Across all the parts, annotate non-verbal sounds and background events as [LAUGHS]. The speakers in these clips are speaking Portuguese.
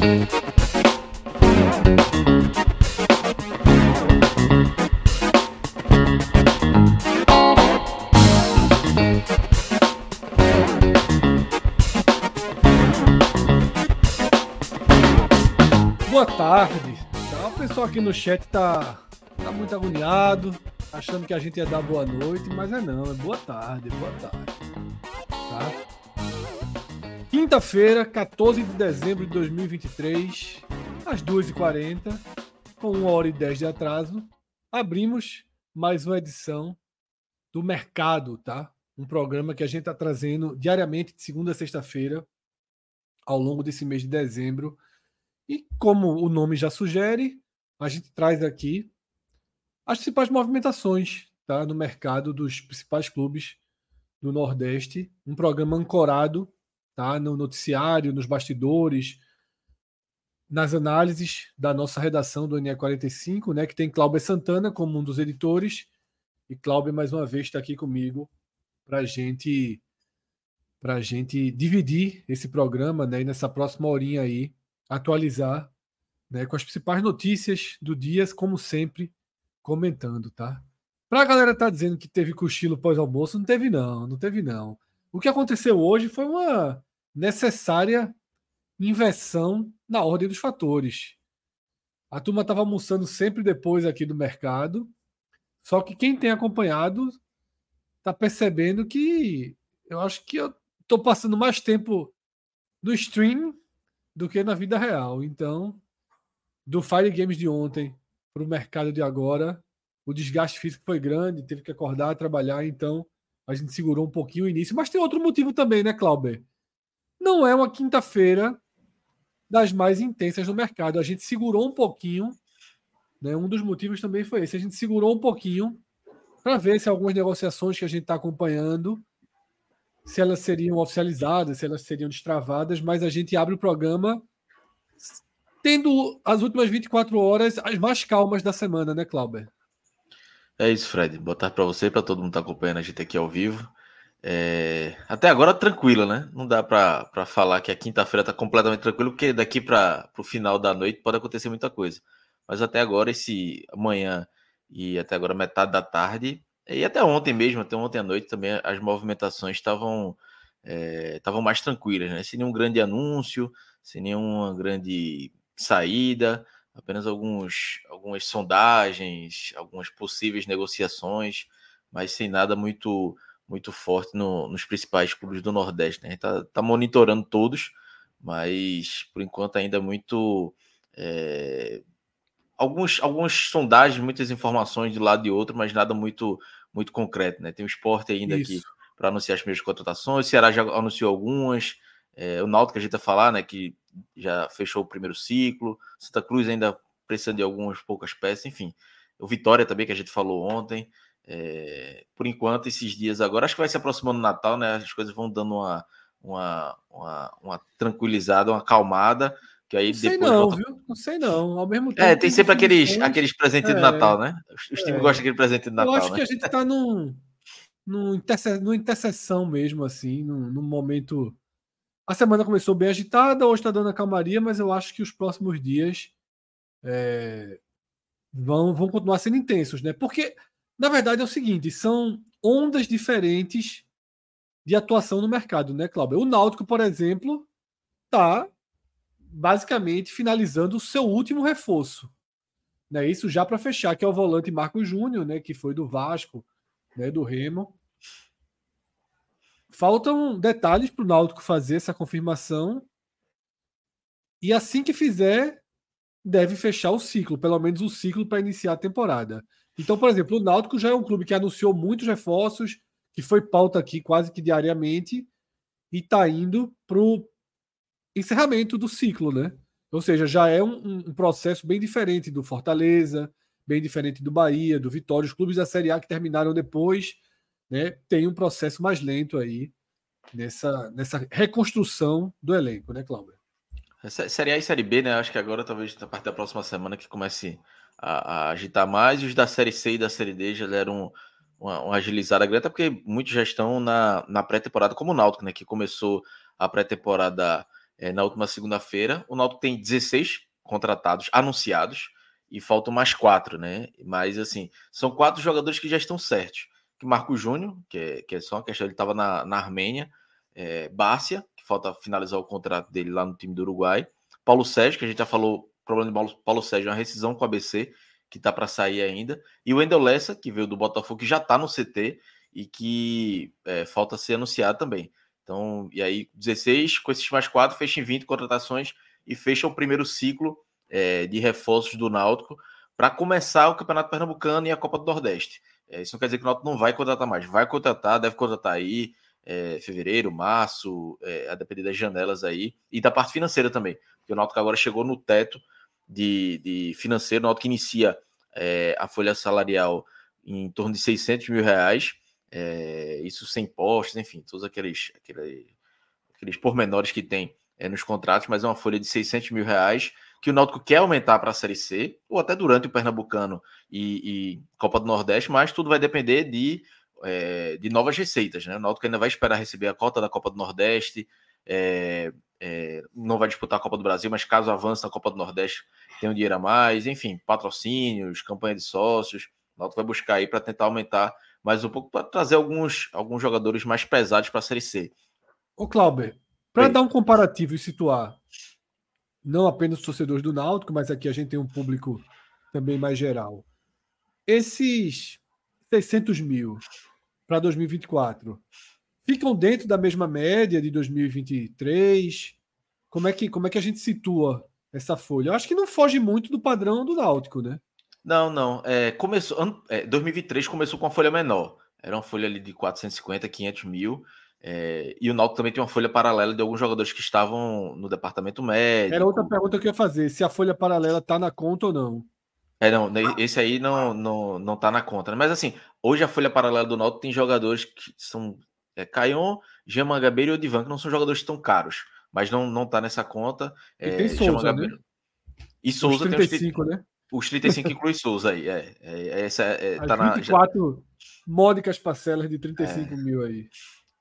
Boa tarde. Tá, pessoal aqui no chat tá, tá muito agoniado, achando que a gente ia dar boa noite, mas é não, é boa tarde, boa tarde. Tá? Quinta-feira, 14 de dezembro de 2023, às 2h40, com 1 hora e 10 de atraso, abrimos mais uma edição do Mercado, tá? Um programa que a gente está trazendo diariamente, de segunda a sexta-feira, ao longo desse mês de dezembro. E como o nome já sugere, a gente traz aqui as principais movimentações tá, no mercado dos principais clubes do Nordeste. Um programa ancorado tá, no noticiário, nos bastidores, nas análises da nossa redação do NE45, né, que tem Cláudio Santana como um dos editores. E Cláudio, mais uma vez, está aqui comigo para gente, a gente dividir esse programa né, e nessa próxima horinha aí, atualizar né, com as principais notícias do dia, como sempre, comentando, tá? Pra galera tá dizendo que teve cochilo pós-almoço, não teve não, não teve não. O que aconteceu hoje foi uma necessária inversão na ordem dos fatores. A turma estava almoçando sempre depois aqui do mercado, só que quem tem acompanhado tá percebendo que eu acho que eu tô passando mais tempo no stream do que na vida real. Então, do Fire Games de ontem para o mercado de agora, o desgaste físico foi grande, teve que acordar, trabalhar, então a gente segurou um pouquinho o início. Mas tem outro motivo também, né, Clauber? Não é uma quinta-feira das mais intensas do mercado. A gente segurou um pouquinho, né? Um dos motivos também foi esse. A gente segurou um pouquinho para ver se algumas negociações que a gente está acompanhando, se elas seriam oficializadas, se elas seriam destravadas, mas a gente abre o programa tendo as últimas 24 horas as mais calmas da semana, né, Clauber? É isso, Fred. Boa tarde para você, para todo mundo que está acompanhando a gente aqui ao vivo. É... Até agora tranquila, né? Não dá para falar que a quinta-feira está completamente tranquilo, porque daqui para o final da noite pode acontecer muita coisa. Mas até agora, esse amanhã e até agora metade da tarde, e até ontem mesmo, até ontem à noite também, as movimentações estavam estavam é, mais tranquilas, né? Sem nenhum grande anúncio, sem nenhuma grande saída, apenas alguns, algumas sondagens, algumas possíveis negociações, mas sem nada muito muito forte no, nos principais clubes do Nordeste. Né? A gente está tá monitorando todos, mas por enquanto ainda muito. É, alguns, algumas sondagens, muitas informações de lado e outro, mas nada muito muito concreto. Né? Tem o esporte ainda Isso. aqui para anunciar as primeiras contratações, o Ceará já anunciou algumas, é, o Náutico que a gente vai falar, né, que já fechou o primeiro ciclo. Santa Cruz ainda precisa de algumas poucas peças, enfim. O Vitória também, que a gente falou ontem. É, por enquanto, esses dias agora, acho que vai se aproximando do Natal, né? As coisas vão dando uma, uma, uma, uma tranquilizada, uma acalmada. Que aí não sei depois não, volta... viu? Não sei não. Ao mesmo tempo. É, tem sempre aqueles, aqueles presentes é, de Natal, né? Os, é. times gostam daquele presente de Natal. Eu acho né? que a gente está num, num interse... numa interseção mesmo, assim, num, num momento a semana começou bem agitada, hoje está dando a calmaria, mas eu acho que os próximos dias é, vão, vão continuar sendo intensos, né? Porque, na verdade, é o seguinte: são ondas diferentes de atuação no mercado, né, Cláudio? O Náutico, por exemplo, está basicamente finalizando o seu último reforço. Né? Isso já para fechar, que é o volante Marco Júnior, né? Que foi do Vasco, né? Do Remo. Faltam detalhes para o Náutico fazer essa confirmação. E assim que fizer, deve fechar o ciclo, pelo menos o ciclo para iniciar a temporada. Então, por exemplo, o Náutico já é um clube que anunciou muitos reforços, que foi pauta aqui quase que diariamente e está indo para o encerramento do ciclo, né? Ou seja, já é um, um, processo bem diferente do Fortaleza, bem diferente do Bahia, do Vitória. Os clubes da Série A que terminaram depois, né, tem um processo mais lento aí nessa, nessa reconstrução do elenco, né, Cláudio? Série A e Série B, né? Acho que agora, talvez, a partir da próxima semana, que comece a, a agitar mais. E os da Série C e da Série D já deram uma, uma agilizada grande, até porque muitos já estão na, na pré-temporada, como o Náutico, né? Que começou a pré-temporada é, na última segunda-feira. O Náutico tem 16 contratados anunciados e faltam mais quatro, né? Mas, assim, são quatro jogadores que já estão certos. Que Marco Júnior, que é, que é só uma questão, ele estava na, na Armênia. É, Bárcia, que falta finalizar o contrato dele lá no time do Uruguai. Paulo Sérgio, que a gente já falou, problema de Paulo, Paulo Sérgio, é uma rescisão com o ABC, que tá para sair ainda. E o Wendel Lessa, que veio do Botafogo, que já está no CT e que é, falta ser anunciado também. Então, e aí, 16, com esses mais quatro, fecha em 20 contratações e fecha o primeiro ciclo é, de reforços do Náutico para começar o Campeonato Pernambucano e a Copa do Nordeste. É, isso não quer dizer que o Náutico não vai contratar mais, vai contratar, deve contratar aí, é, fevereiro, março, é, a depender das janelas aí, e da parte financeira também, porque o Náutico agora chegou no teto de, de financeiro, o Náutico inicia é, a folha salarial em torno de 600 mil reais, é, isso sem impostos, enfim, todos aqueles, aqueles, aqueles pormenores que tem é, nos contratos, mas é uma folha de 600 mil reais que o Náutico quer aumentar para a Série C, ou até durante o Pernambucano e, e, Copa do Nordeste, mas tudo vai depender de, é, de novas receitas. Né? O Náutico ainda vai esperar receber a cota da Copa do Nordeste, é, é, não vai disputar a Copa do Brasil, mas caso avance na Copa do Nordeste, tem um dinheiro a mais, enfim, patrocínios, campanha de sócios. O Náutico vai buscar aí para tentar aumentar mais um pouco, para trazer alguns, alguns jogadores mais pesados para a Série C. Ô, Clauber, para dar um comparativo e situar não apenas torcedores do Náutico, mas aqui a gente tem um público também mais geral. Esses 600 mil para 2024 ficam dentro da mesma média de 2023? Como é que, como é que a gente situa essa folha? Eu acho que não foge muito do padrão do Náutico, né? Não, não. É, começou, é, 2023 começou com uma folha menor. Era uma folha ali de 450, 500 mil. É, e o Náutico também tem uma folha paralela de alguns jogadores que estavam no departamento médico. Era outra pergunta que eu ia fazer, se a folha paralela está na conta ou não. É, não, esse aí não, não, não tá na conta. Né? Mas assim, hoje a folha paralela do Náutico tem jogadores que são é, Caion, Jean Mangabeira e Odivan, que não são jogadores tão caros, mas não, não tá nessa conta. E é, tem Souza, né? E Souza os 35, tem os, né? Os 35 inclui Souza aí, é. é, é essa, é, tá As 24 na, módicas parcelas de 35 é, mil aí.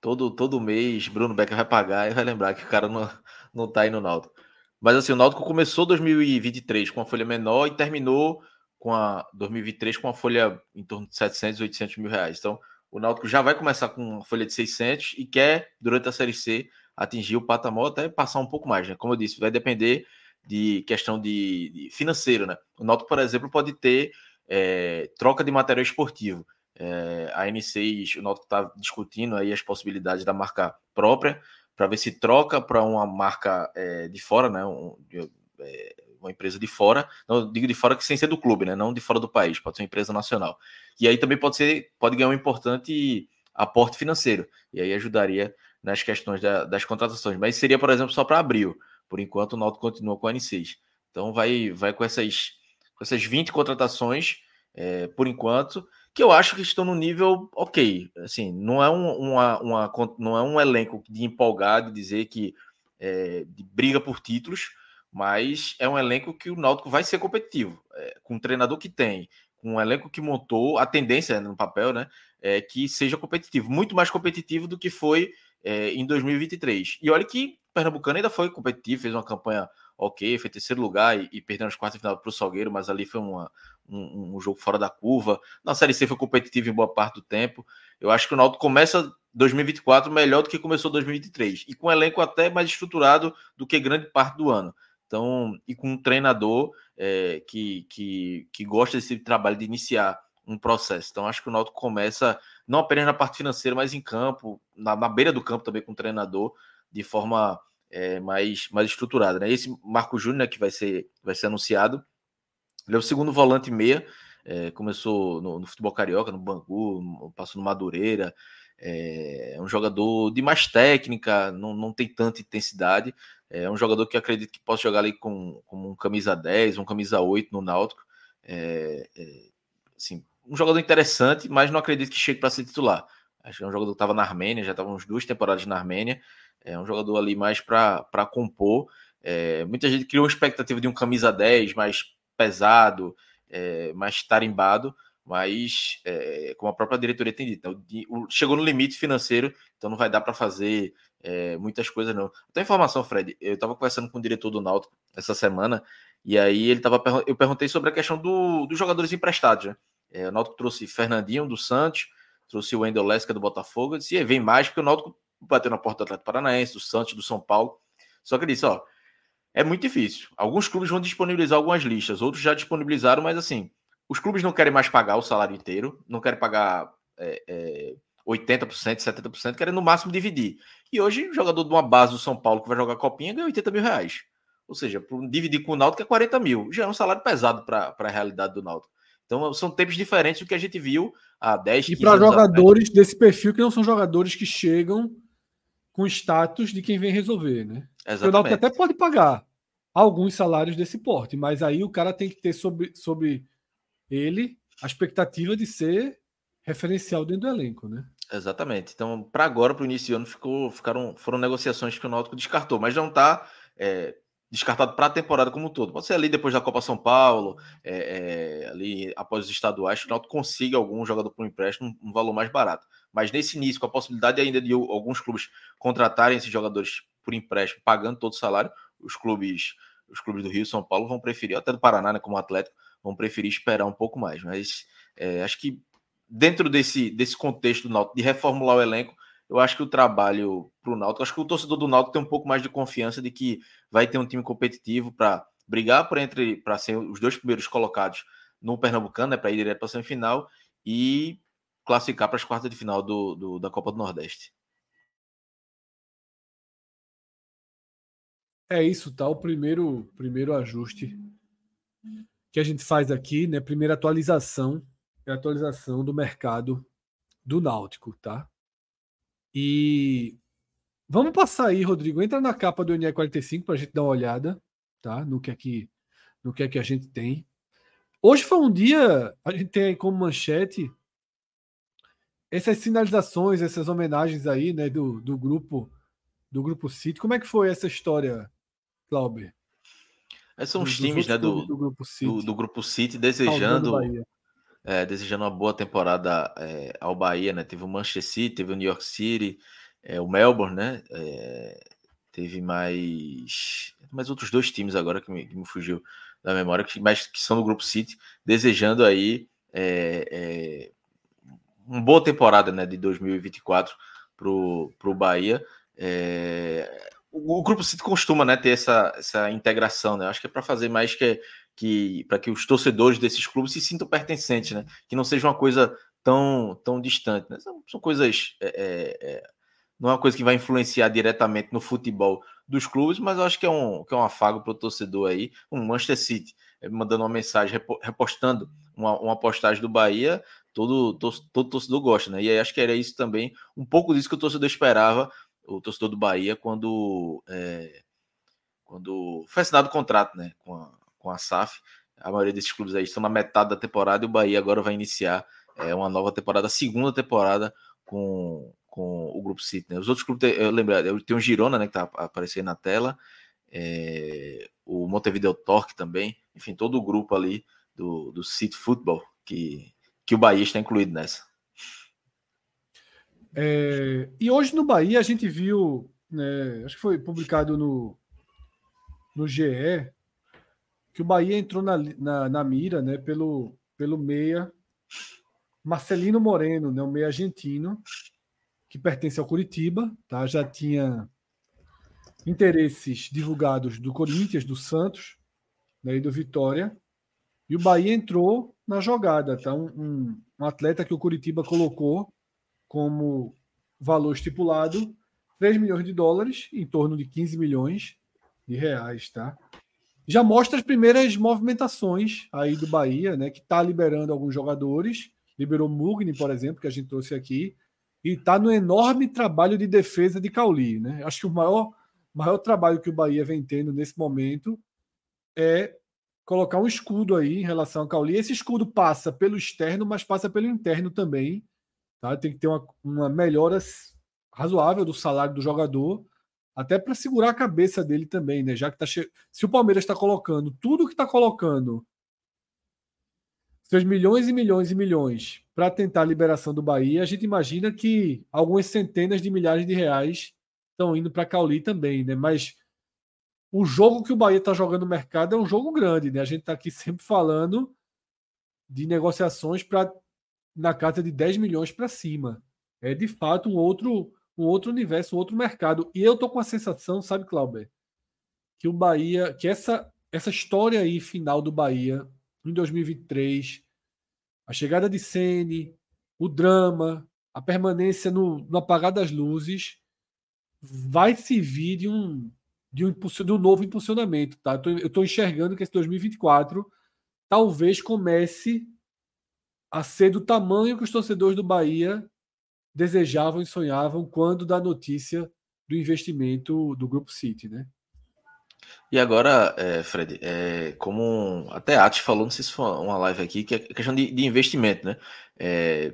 Todo, todo mês Bruno Becker vai pagar e vai lembrar que o cara não, não tá aí no Náutico. Mas assim, o Náutico começou 2023 com uma folha menor e terminou com a 2023 com uma folha em torno de 700, 800 mil reais. Então, o Náutico já vai começar com uma folha de 600 e quer, durante a Série C, atingir o patamar até passar um pouco mais, né? Como eu disse, vai depender de questão de, de financeiro, né? O Náutico, por exemplo, pode ter é, troca de material esportivo. É, a N6, o Náutico está discutindo aí as possibilidades da marca própria, para ver se troca para uma marca é, de fora, né? Um, de, é, uma empresa de fora, não digo de fora que sem ser do clube, né? Não de fora do país, pode ser uma empresa nacional. E aí também pode ser, pode ganhar um importante aporte financeiro. E aí ajudaria nas questões da, das contratações. Mas seria, por exemplo, só para abril. Por enquanto, o Náutico continua com a N6. Então vai, vai com essas, com essas 20 contratações, é, por enquanto, que eu acho que estão no nível ok. Assim, não é um, uma, uma, não é um elenco de empolgar, de dizer que é, de briga por títulos, mas é um elenco que o Náutico vai ser competitivo. É, com o treinador que tem, com o elenco que montou, a tendência no papel, né, é que seja competitivo, muito mais competitivo do que foi é, em 2023. E olha que Pernambucano ainda foi competitivo, fez uma campanha ok, foi terceiro lugar e, e perdeu nas quartas de final para o Salgueiro, mas ali foi uma, um, um, jogo fora da curva. Na Série C foi competitivo em boa parte do tempo. Eu acho que o Náutico começa 2024 melhor do que começou 2023 e com um elenco até mais estruturado do que grande parte do ano. Então, e com um treinador é, que, que, que gosta desse trabalho de iniciar um processo. Então, acho que o Náutico começa não apenas na parte financeira, mas em campo, na, na beira do campo também com o treinador, de forma é, mais, mais estruturada. Né? Esse Marco Júnior, né, que vai ser, vai ser anunciado, ele é o segundo volante meia, é, começou no, no, futebol carioca, no Bangu, passou no Madureira, É, é um jogador de mais técnica, não, não tem tanta intensidade. É um jogador que acredito que possa jogar ali com, com um camisa 10, um camisa 8 no Náutico. É, é, assim, um jogador interessante, mas não acredito que chegue para ser titular. Acho que é um jogador que estava na Armênia, já estava uns duas temporadas na Armênia. É um jogador ali mais para compor. É, muita gente criou uma expectativa de um camisa 10 mais pesado, é, mais tarimbado, mas é, como a própria diretoria tem dito, chegou no limite financeiro, então não vai dar para fazer é, muitas coisas não. Tem informação, Fred, eu estava conversando com o diretor do Náutico essa semana, e aí ele tava, eu perguntei sobre a questão do, dos jogadores emprestados, né? É, o Náutico trouxe Fernandinho do Santos, trouxe o Wendel Lesca do Botafogo, e disse, vem mais, porque o Náutico bateu na porta do Atlético Paranaense, do Santos, do São Paulo. Só que ele disse, ó, é muito difícil. Alguns clubes vão disponibilizar algumas listas, outros já disponibilizaram, mas assim, os clubes não querem mais pagar o salário inteiro, não querem pagar é, é, 80%, 70%, querem no máximo dividir. E hoje, o jogador de uma base do São Paulo que vai jogar copinha ganha 80 mil reais. Ou seja, dividir com o Náutico é 40 mil. Já é um salário pesado para a realidade do Náutico. Então, são tempos diferentes do que a gente viu há 10, E para jogadores desse perfil que não são jogadores que chegam com status de quem vem resolver, né? Exatamente. O Náutico até pode pagar alguns salários desse porte, mas aí o cara tem que ter sobre, sobre ele a expectativa de ser referencial dentro do elenco, né? Exatamente. Então, para agora, para o início do ano, ficou, ficaram, foram negociações que o Náutico descartou, mas não está é, descartado para a temporada como um todo. Pode ser ali depois da Copa São Paulo, é, é, ali após os estaduais, que o Náutico consiga algum jogador por empréstimo um valor mais barato. Mas nesse início, com a possibilidade ainda de alguns clubes contratarem esses jogadores por empréstimo, pagando todo o salário, os clubes, os clubes do Rio e São Paulo vão preferir, até do Paraná, né, como Atlético, vão preferir esperar um pouco mais. Mas é, acho que dentro desse, desse contexto do Náutico, de reformular o elenco, eu acho que o trabalho para o Náutico, acho que o torcedor do Náutico tem um pouco mais de confiança de que vai ter um time competitivo para brigar por entre para ser os dois primeiros colocados no Pernambucano, né, para ir direto para a semifinal e classificar para as quartas de final do, do, da Copa do Nordeste. É isso, tá? O primeiro, primeiro ajuste que a gente faz aqui, né? Primeira atualização é a atualização do mercado do Náutico, tá? E vamos passar aí, Rodrigo. Entra na capa do NE45 para a gente dar uma olhada, tá? No que é que, no que é que a gente tem. Hoje foi um dia, a gente tem aí como manchete essas sinalizações, essas homenagens aí, né, do, do grupo do grupo City. Como é que foi essa história, Clauber? Esses são os times, né, do, do, grupo City, do, do grupo City desejando é, desejando uma boa temporada é, ao Bahia, né? Teve o Manchester City, teve o New York City, é, o Melbourne, né? É, teve mais mais outros dois times agora que me, que me fugiu da memória, que, mas que são do grupo City, desejando aí é, é, uma boa temporada né, de 2024 para o Bahia. É, o, o, Grupo City costuma né, ter essa, essa integração, né? Acho que é para fazer mais que, que para que os torcedores desses clubes se sintam pertencentes, né? Que não seja uma coisa tão, tão distante. Né? São, são coisas. É, é, é não é uma coisa que vai influenciar diretamente no futebol dos clubes, mas eu acho que é um, que é um afago para o torcedor aí. Um Manchester City é, mandando uma mensagem, repostando uma, uma postagem do Bahia, todo, todo, todo torcedor gosta, né? E aí acho que era isso também, um pouco disso que o torcedor esperava, o torcedor do Bahia, quando, é, quando foi assinado o contrato né, com, a, com a SAF. A maioria desses clubes aí estão na metade da temporada e o Bahia agora vai iniciar é, uma nova temporada, segunda temporada com, com o Grupo City. Né? Os outros clubes, eu lembro, tenho o Girona, né, que tá aparecendo na tela, é, o Montevideo Torque também, enfim, todo o grupo ali do, do City Football que que o Bahia está incluído nessa. É, e hoje no Bahia a gente viu, né, acho que foi publicado no, no GE, que o Bahia entrou na, na, na mira né, pelo, pelo meia Marcelino Moreno, né, o meia argentino, que pertence ao Curitiba, tá? já tinha interesses divulgados do Corinthians, do Santos né, e do Vitória. E o Bahia entrou na jogada, tá? Um, um, um, atleta que o Curitiba colocou como valor estipulado 3 milhões de dólares, em torno de 15 milhões de reais, tá? Já mostra as primeiras movimentações aí do Bahia, né? Que está liberando alguns jogadores. Liberou Mugni, por exemplo, que a gente trouxe aqui. e está no enorme trabalho de defesa de Cauli. Né? Acho que o maior, maior trabalho que o Bahia vem tendo nesse momento é colocar um escudo aí em relação a Cauli. Esse escudo passa pelo externo, mas passa pelo interno também. Tá? Tem que ter uma, uma melhora razoável do salário do jogador, até para segurar a cabeça dele também, né? Já que tá che... se o Palmeiras está colocando tudo que está colocando seus milhões e milhões e milhões para tentar a liberação do Bahia, a gente imagina que algumas centenas de milhares de reais estão indo para Cauli também, né? Mas o jogo que o Bahia está jogando no mercado é um jogo grande, né? A gente está aqui [LAUGHS] sempre falando de negociações para na casa de 10 milhões para cima. É de fato um outro um outro universo, um outro mercado. E eu tô com a sensação, sabe, Clauber, que o Bahia, que essa essa história aí final do Bahia em 2023, a chegada de Sene, o drama, a permanência no, no apagar das luzes, vai servir de um de um, de um novo impulsionamento, tá? Eu estou enxergando que esse 2024 talvez comece a ser do tamanho que os torcedores do Bahia desejavam e sonhavam quando da notícia do investimento do Grupo City, né? E agora, é, Fred, é, como até a Ati falou, não sei se foi uma live aqui, que é questão de, de investimento, né? É,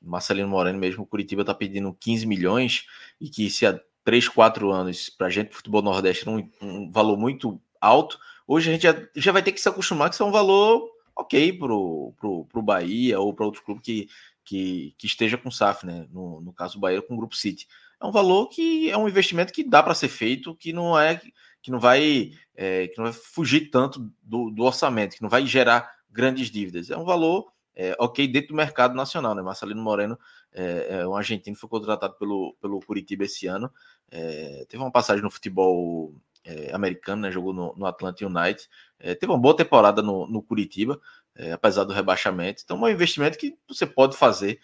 Marcelino Moreno mesmo, Curitiba está pedindo 15 milhões e que se há 3, 4 anos para a gente, futebol nordeste, era um, um, valor muito alto, hoje a gente já, já vai ter que se acostumar que isso é um valor ok para o Bahia ou para outro clube que, que, que esteja com SAF, né? No, no caso do Bahia com o Grupo City. É um valor que é um investimento que dá para ser feito, que não é que não vai é, que não vai fugir tanto do, do, orçamento, que não vai gerar grandes dívidas. É um valor é, ok dentro do mercado nacional, né? Marcelino Moreno é, é um argentino, foi contratado pelo, pelo Curitiba esse ano. É, teve uma passagem no futebol é, americano, né? Jogou no, no Atlanta United. É, teve uma boa temporada no, no Curitiba, é, apesar do rebaixamento. Então, é um investimento que você pode fazer,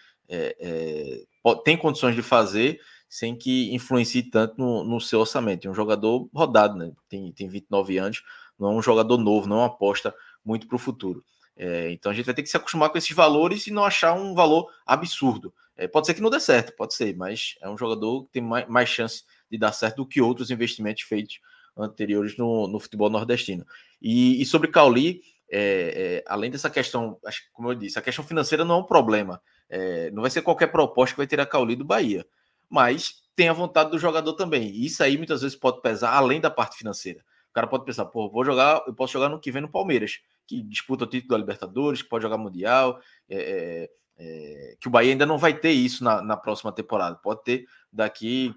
pode, tem condições de fazer sem que influencie tanto no, no seu orçamento. É um jogador rodado, né? Tem, tem 29 anos, não é um jogador novo, não é uma aposta muito para o futuro. É, então a gente vai ter que se acostumar com esses valores e não achar um valor absurdo. É, pode ser que não dê certo, pode ser, mas é um jogador que tem mais, mais chance de dar certo do que outros investimentos feitos anteriores no, no futebol nordestino. E, e sobre Cauli, é, é, além dessa questão, acho, como eu disse, a questão financeira não é um problema. É, não vai ser qualquer proposta que vai tirar Cauli do Bahia mas tem a vontade do jogador também. E isso aí muitas vezes pode pesar além da parte financeira. O cara pode pensar, pô, vou jogar, eu posso jogar no que vem no Palmeiras, que disputa o título da Libertadores, que pode jogar Mundial, é, é, é, que o Bahia ainda não vai ter isso na, na próxima temporada. Pode ter daqui,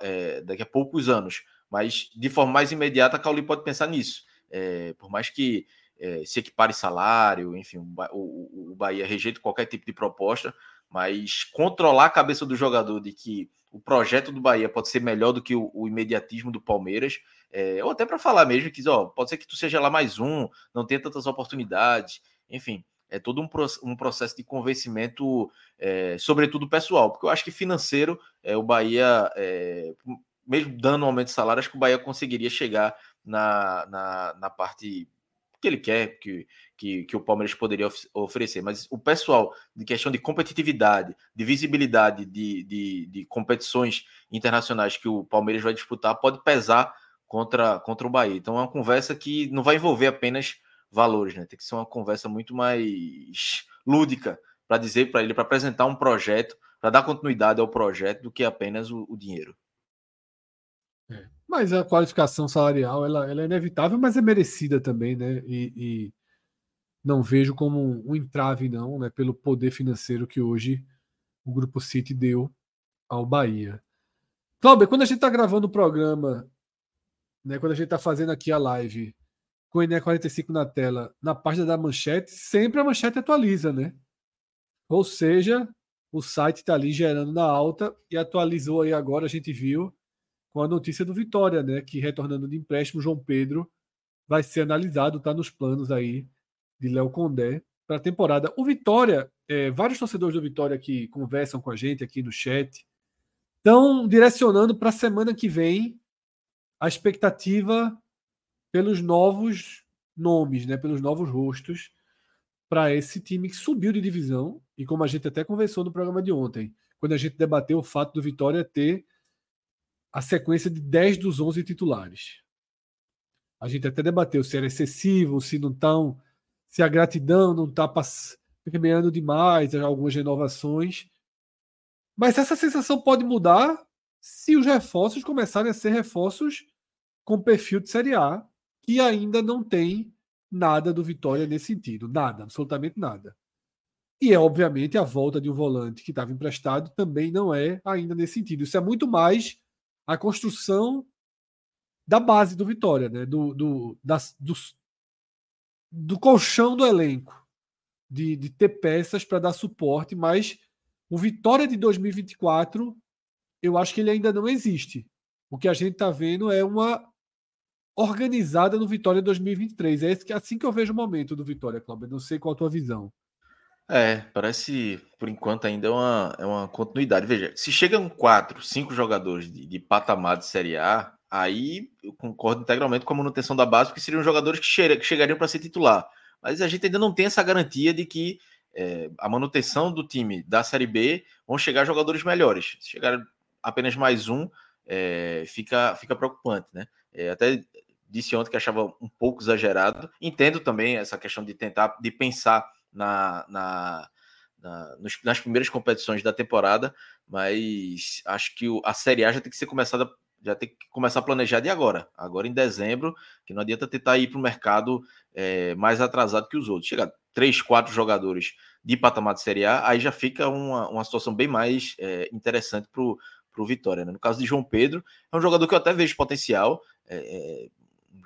é, daqui a poucos anos. Mas de forma mais imediata, a Cauli pode pensar nisso. É, por mais que é, se equipare salário, enfim, o, o, Bahia rejeita qualquer tipo de proposta, mas controlar a cabeça do jogador de que o projeto do Bahia pode ser melhor do que o, o imediatismo do Palmeiras, é, ou até para falar mesmo que ó, pode ser que tu seja lá mais um, não tenha tantas oportunidades, enfim, é todo um, um processo de convencimento, é, sobretudo pessoal, porque eu acho que financeiro, é, o Bahia, é, mesmo dando um aumento de salário, acho que o Bahia conseguiria chegar na, na, na parte que ele quer, que, que, que o Palmeiras poderia of oferecer. Mas o pessoal, de questão de competitividade, de visibilidade de, de, de, competições internacionais que o Palmeiras vai disputar, pode pesar contra, contra o Bahia. Então é uma conversa que não vai envolver apenas valores, né? Tem que ser uma conversa muito mais lúdica para dizer para ele, para apresentar um projeto, para dar continuidade ao projeto, do que apenas o, o dinheiro. É. Mas a qualificação salarial ela, ela, é inevitável, mas é merecida também, né? E, e, não vejo como um entrave, não, né? Pelo poder financeiro que hoje o Grupo City deu ao Bahia. Cláudio, quando a gente está gravando o programa, né? Quando a gente está fazendo aqui a live com o ENE 45 na tela, na página da manchete, sempre a manchete atualiza, né? Ou seja, o site está ali gerando na alta e atualizou aí agora, a gente viu com a notícia do Vitória, né? Que retornando de empréstimo, João Pedro vai ser analisado, está nos planos aí de Léo Condé para a temporada. O Vitória, é, vários torcedores do Vitória que conversam com a gente aqui no chat, estão direcionando para a semana que vem a expectativa pelos novos nomes, né, pelos novos rostos para esse time que subiu de divisão e como a gente até conversou no programa de ontem, quando a gente debateu o fato do Vitória ter a sequência de 10 dos 11 titulares. A gente até debateu se era excessivo, se não estão, se a gratidão não está permeando demais algumas renovações. Mas essa sensação pode mudar se os reforços começarem a ser reforços com perfil de Série A, que ainda não tem nada do Vitória nesse sentido. Nada, absolutamente nada. E é, obviamente, a volta de um volante que estava emprestado também não é ainda nesse sentido. Isso é muito mais a construção da base do Vitória, né? do, do, das, do, do colchão do elenco, de, de ter peças para dar suporte, mas o Vitória de 2024, eu acho que ele ainda não existe. O que a gente está vendo é uma organizada no Vitória 2023. É assim que eu vejo o momento do Vitória, Cláudio. Não sei qual a tua visão. É, parece, por enquanto, ainda é uma, é uma continuidade. Veja, se chegam quatro, cinco jogadores de, de patamar de Série A, aí eu concordo integralmente com a manutenção da base, porque seriam jogadores que, che que chegariam para ser titular. Mas a gente ainda não tem essa garantia de que é, a manutenção do time da Série B vão chegar jogadores melhores. Se chegar apenas mais um, é, fica, fica preocupante, né? É, até disse ontem que achava um pouco exagerado. Entendo também essa questão de tentar, de pensar na, na, na nos, nas primeiras competições da temporada, mas acho que o, a Série A já tem que ser começada, já tem que começar a planejar de agora, agora em dezembro, que não adianta tentar ir para o mercado é, mais atrasado que os outros. Chegar três, quatro jogadores de patamar de Série A, aí já fica uma, uma situação bem mais é, interessante para o Vitória. Né? No caso de João Pedro, é um jogador que eu até vejo potencial. É,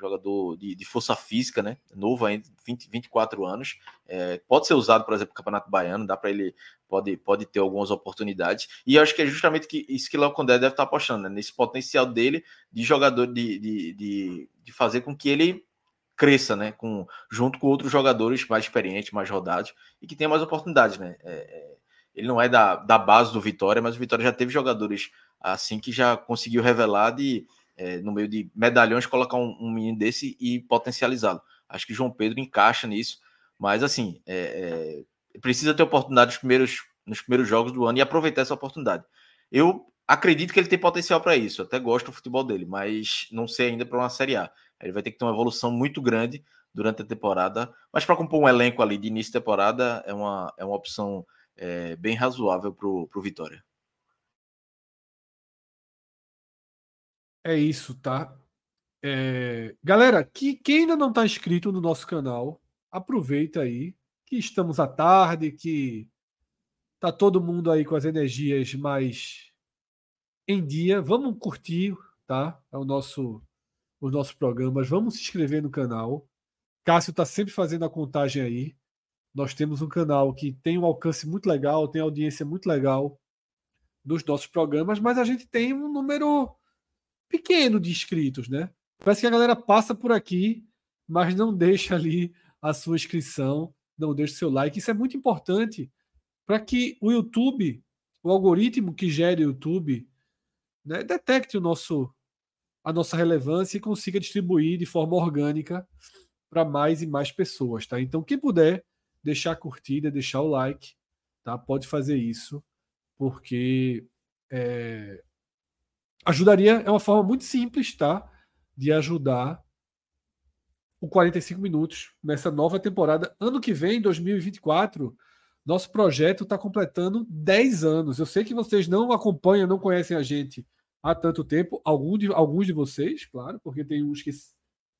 jogador de, de, força física, né? Novo ainda, 20, 24 anos. É, pode ser usado, por exemplo, no Campeonato Baiano, dá para ele, pode, pode ter algumas oportunidades. E acho que é justamente que, isso que o Léo Condé deve estar apostando, né? Nesse potencial dele de jogador, de, de, de, de fazer com que ele cresça, né? Com, junto com outros jogadores mais experientes, mais rodados e que tenha mais oportunidades, né? É, é, ele não é da, da base do Vitória, mas o Vitória já teve jogadores assim que já conseguiu revelar de é, no meio de medalhões, colocar um, um menino desse e potencializá-lo. Acho que João Pedro encaixa nisso, mas assim, é, é, precisa ter oportunidade nos primeiros, nos primeiros jogos do ano e aproveitar essa oportunidade. Eu acredito que ele tem potencial para isso, até gosto do futebol dele, mas não sei ainda para uma Série A. Ele vai ter que ter uma evolução muito grande durante a temporada, mas para compor um elenco ali de início de temporada é uma, é uma opção é, bem razoável para o Vitória. É isso, tá? É... Galera, que, quem ainda não está inscrito no nosso canal, aproveita aí que estamos à tarde, que tá todo mundo aí com as energias mais em dia. Vamos curtir, tá? É o nosso os nossos programas. Vamos se inscrever no canal. Cássio está sempre fazendo a contagem aí. Nós temos um canal que tem um alcance muito legal, tem audiência muito legal nos nossos programas, mas a gente tem um número pequeno de inscritos, né? Parece que a galera passa por aqui, mas não deixa ali a sua inscrição, não deixa o seu like. Isso é muito importante para que o YouTube, o algoritmo que gere o YouTube, né, detecte o nosso, a nossa relevância e consiga distribuir de forma orgânica para mais e mais pessoas, tá? Então, quem puder deixar a curtida, deixar o like, tá? Pode fazer isso, porque é, ajudaria, é uma forma muito simples, tá? De ajudar o 45 minutos nessa nova temporada. Ano que vem, 2024, nosso projeto está completando 10 anos. Eu sei que vocês não acompanham, não conhecem a gente há tanto tempo, alguns de, alguns de vocês, claro, porque tem uns que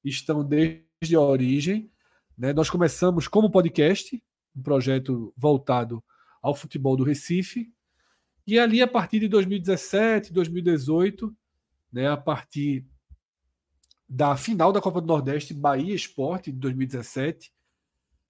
estão desde a origem. Né? Nós começamos como podcast, um projeto voltado ao futebol do Recife, e ali, a partir de 2017, 2018, né, a partir da final da Copa do Nordeste, Bahia Esporte, de 2017,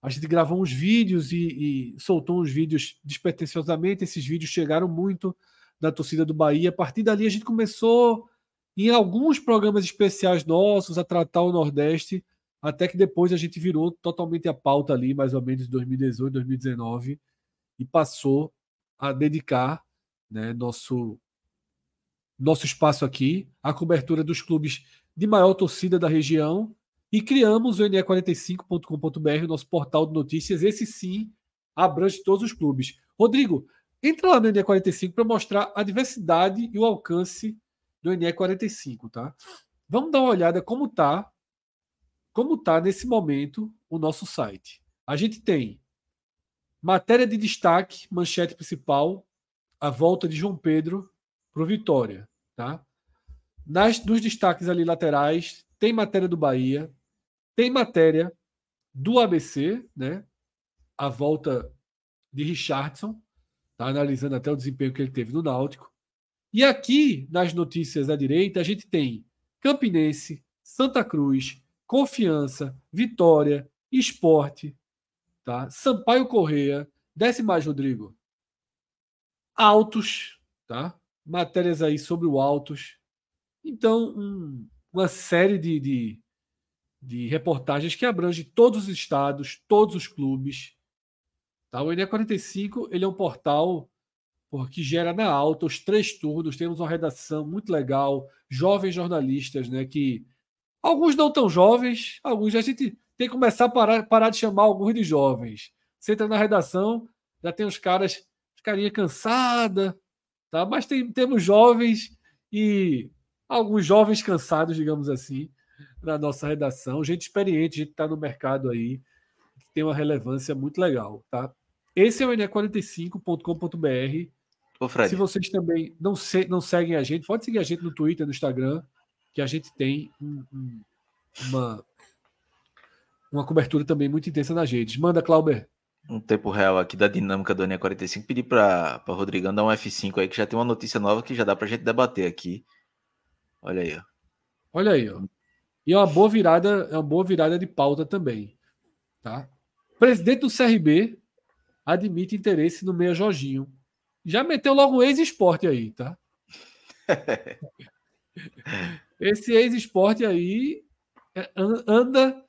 a gente gravou uns vídeos e, e soltou uns vídeos despretensiosamente. Esses vídeos chegaram muito da torcida do Bahia. A partir dali, a gente começou, em alguns programas especiais nossos, a tratar o Nordeste, até que depois a gente virou totalmente a pauta ali, mais ou menos em 2018, 2019, e passou a dedicar né, nosso, nosso espaço aqui, a cobertura dos clubes de maior torcida da região e criamos o NE45.com.br, nosso portal de notícias. Esse sim abrange todos os clubes. Rodrigo, Entra lá no NE45 para mostrar a diversidade e o alcance do NE45, tá? Vamos dar uma olhada como tá, como tá nesse momento o nosso site. A gente tem matéria de destaque, manchete principal, a volta de João Pedro para o Vitória, tá? Nas dos destaques ali laterais tem matéria do Bahia, tem matéria do ABC, né? A volta de Richardson, tá analisando até o desempenho que ele teve no Náutico. E aqui, nas notícias à direita, a gente tem Campinense, Santa Cruz, Confiança, Vitória, Esporte, tá? Sampaio Correia, desce mais, Rodrigo. Altos, tá? Matérias aí sobre o Altos. Então, um, uma série de, de, de reportagens que abrange todos os estados, todos os clubes. Tá? O NE45 ele é um portal que gera na alta os três turnos. Temos uma redação muito legal, jovens jornalistas, né? Que alguns não tão jovens, alguns a gente tem que começar a parar, parar de chamar alguns de jovens. Você entra na redação, já tem os caras, os carinha cansada, tá? Mas tem, temos jovens e alguns jovens cansados, digamos assim, na nossa redação, gente experiente, gente que está no mercado aí, que tem uma relevância muito legal, tá? Esse é o ne45.com.br. Se vocês também não, se, não seguem a gente, pode seguir a gente no Twitter, no Instagram, que a gente tem um, um, uma, uma cobertura também muito intensa nas redes. Manda, Clauber. Um tempo real aqui da dinâmica do NE45. Pedir para o Rodrigão dar um F5 aí, que já tem uma notícia nova que já dá para gente debater aqui. Olha aí, ó. Olha aí, ó. E é uma boa virada, é uma boa virada de pauta também. Tá? Presidente do CRB admite interesse no meia Jorginho. Já meteu logo o ex-esporte aí, tá? [LAUGHS] Esse ex-esporte aí é, anda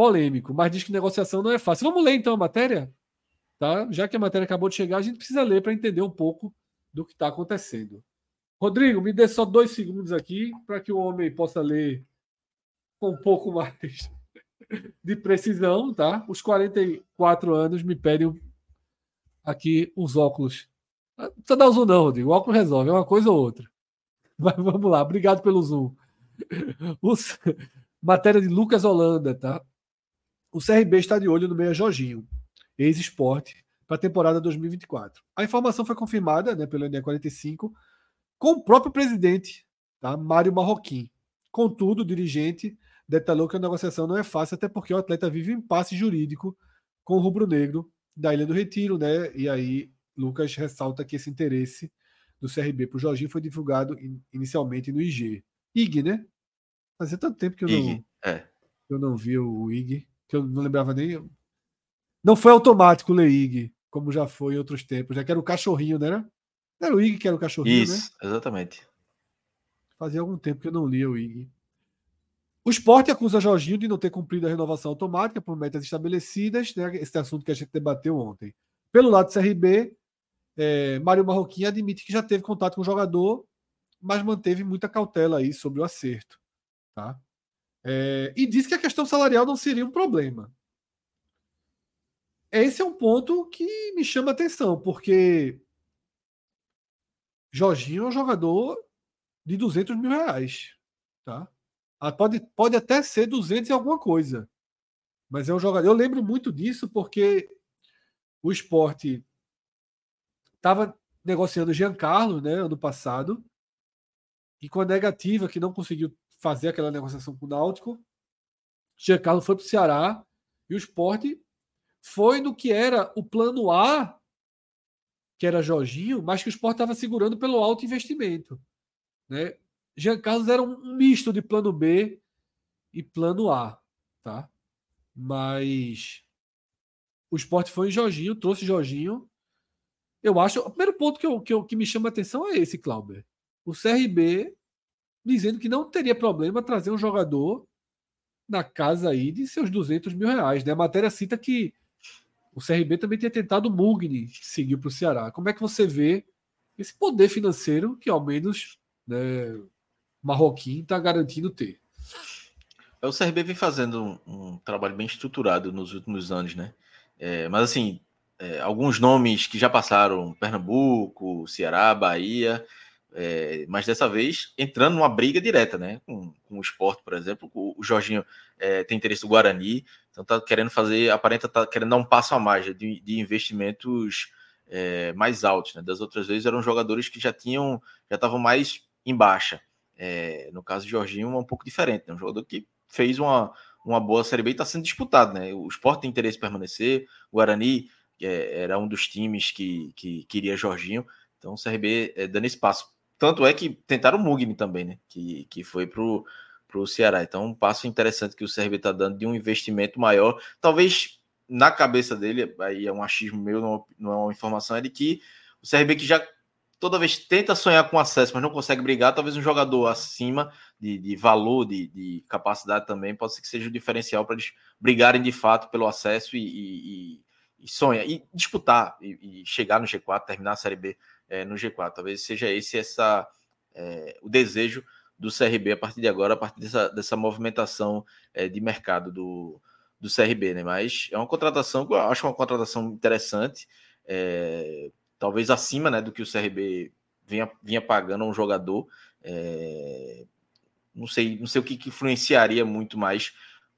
polêmico, mas diz que negociação não é fácil. Vamos ler então a matéria? Tá? Já que a matéria acabou de chegar, a gente precisa ler para entender um pouco do que está acontecendo. Rodrigo, me dê só dois segundos aqui para que o homem possa ler com um pouco mais [LAUGHS] de precisão, tá? Os 44 anos me pedem aqui os óculos. Não precisa dar o zoom, não, Rodrigo. O óculos resolve, é uma coisa ou outra. [LAUGHS] Mas vamos lá, obrigado pelo zoom. [LAUGHS] Os... Matéria de Lucas Holanda, tá? O CRB está de olho no meia Jorginho, ex-esporte, para a temporada 2024. A informação foi confirmada né, pelo NE45 com o próprio presidente, tá? Mário Marroquim. Contudo, o dirigente detalhou que a negociação não é fácil, até porque o atleta vive um impasse jurídico com o rubro-negro da Ilha do Retiro, né? E aí Lucas ressalta que esse interesse do CRB para o Jorginho foi divulgado in, inicialmente no IG. IG, né? Fazia tanto tempo que eu IG, não, é. eu não vi o IG, que eu não lembrava nem. Não foi automático ler IG, como já foi em outros tempos, já né? que era o cachorrinho, né? Era o IG que era o cachorrinho, Isso, né? exatamente. Fazia algum tempo que eu não lia o IG. O esporte acusa Jorginho de não ter cumprido a renovação automática por metas estabelecidas, né? esse assunto que a gente debateu ontem. Pelo lado do CRB, é, Mário Marroquim admite que já teve contato com o jogador, mas manteve muita cautela aí sobre o acerto. Tá? É, e diz que a questão salarial não seria um problema. Esse é um ponto que me chama atenção, porque Jorginho é um jogador de 200 mil reais. Tá? Ah, pode, pode até ser 200 e alguma coisa. Mas é um jogador. Eu lembro muito disso porque o esporte estava negociando Giancarlo né, ano passado. E com a negativa que não conseguiu fazer aquela negociação com o Náutico, Giancarlo foi para o Ceará e o esporte foi no que era o plano A, que era Jorginho, mas que o esporte estava segurando pelo alto investimento. Né? Jean Carlos era um misto de plano B e plano A, tá? Mas o esporte foi em Jorginho, trouxe Jorginho. Eu acho. O primeiro ponto que, eu, que, eu, que me chama a atenção é esse, Clauber. O CRB dizendo que não teria problema trazer um jogador na casa aí de seus 200 mil reais. Né? A matéria cita que o CRB também tinha tentado o Mugni, que seguiu para o Ceará. Como é que você vê esse poder financeiro que, ao menos, né, Marroquim está garantindo ter. É, o CRB vem fazendo um, um, trabalho bem estruturado nos últimos anos, né? É, mas assim, é, alguns nomes que já passaram: Pernambuco, Ceará, Bahia, é, mas dessa vez entrando numa briga direta, né? Com, com o esporte, por exemplo. O, o Jorginho é, tem interesse do Guarani, então tá querendo fazer, aparenta tá querendo dar um passo a mais de, de investimentos é, mais altos. Né? Das outras vezes eram jogadores que já tinham, já estavam mais em baixa. É, no caso de Jorginho, é um pouco diferente, né? Um jogador que fez uma, uma boa Série B e está sendo disputado, né? O esporte tem interesse em permanecer, o Guarani é, era um dos times que, que queria Jorginho, então o CRB é, dando espaço. Tanto é que tentaram o Mugni também, né? Que, que foi pro, pro Ceará. Então, um passo interessante que o CRB está dando de um investimento maior. Talvez na cabeça dele, aí é um achismo meu, não, não é uma informação, é de que o CRB que já toda vez tenta sonhar com acesso, mas não consegue brigar, talvez um jogador acima de, de valor, de, de, capacidade também, pode ser que seja o diferencial para eles brigarem de fato pelo acesso e, e, e sonha, e disputar, e, e, chegar no G4, terminar a Série B é, no G4. Talvez seja esse essa, é, o desejo do CRB a partir de agora, a partir dessa, dessa movimentação é, de mercado do, do CRB, né? Mas é uma contratação eu acho uma contratação interessante. É, talvez acima né, do que o CRB vinha, vinha pagando a um jogador. É, não sei, não sei o que, que influenciaria muito mais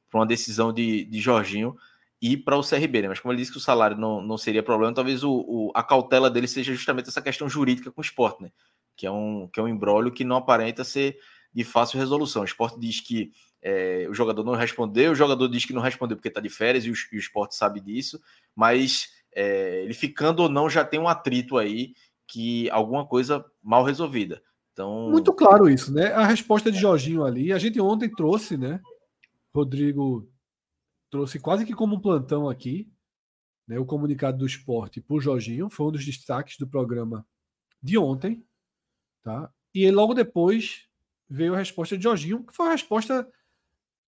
para uma decisão de, de Jorginho e para o CRB, né? Mas como ele disse que o salário não, não seria problema, talvez o, o, a cautela dele seja justamente essa questão jurídica com o esporte, né? Que é um, que é um embrólio que não aparenta ser de fácil resolução. O esporte diz que é, o jogador não respondeu, o jogador diz que não respondeu porque está de férias e o, e o esporte sabe disso, mas é, ele ficando ou não já tem um atrito aí que alguma coisa mal resolvida. Então muito claro isso, né? A resposta de Jorginho ali, a gente ontem trouxe, né? Rodrigo trouxe quase que como um plantão aqui, né? O comunicado do esporte por Jorginho foi um dos destaques do programa de ontem, tá? E logo depois veio a resposta de Jorginho, que foi uma resposta,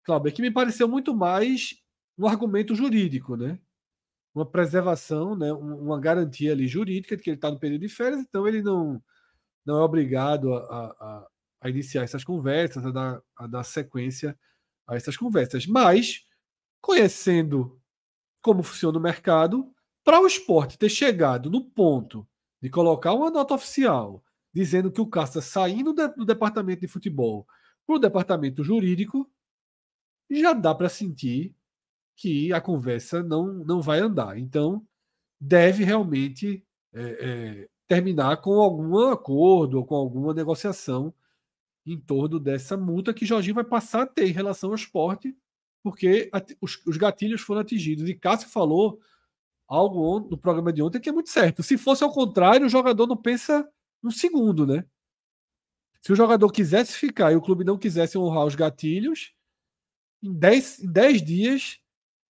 Cláudio, que me pareceu muito mais um argumento jurídico, né? uma preservação, né, uma garantia ali jurídica de que ele está no período de férias, então ele não, não é obrigado a, a, a iniciar essas conversas, a dar, a dar sequência a essas conversas. Mas, conhecendo como funciona o mercado, para o esporte ter chegado no ponto de colocar uma nota oficial dizendo que o Cássio está saindo do departamento de futebol para o departamento jurídico, já dá para sentir que a conversa não, não vai andar. Então, deve realmente é, é, terminar com algum acordo ou com alguma negociação em torno dessa multa que Jorginho vai passar a ter em relação ao esporte, porque os, os gatilhos foram atingidos. E Cássio falou algo no programa de ontem que é muito certo. Se fosse ao contrário, o jogador não pensa um segundo, né? Se o jogador quisesse ficar e o clube não quisesse honrar os gatilhos, em 10 dias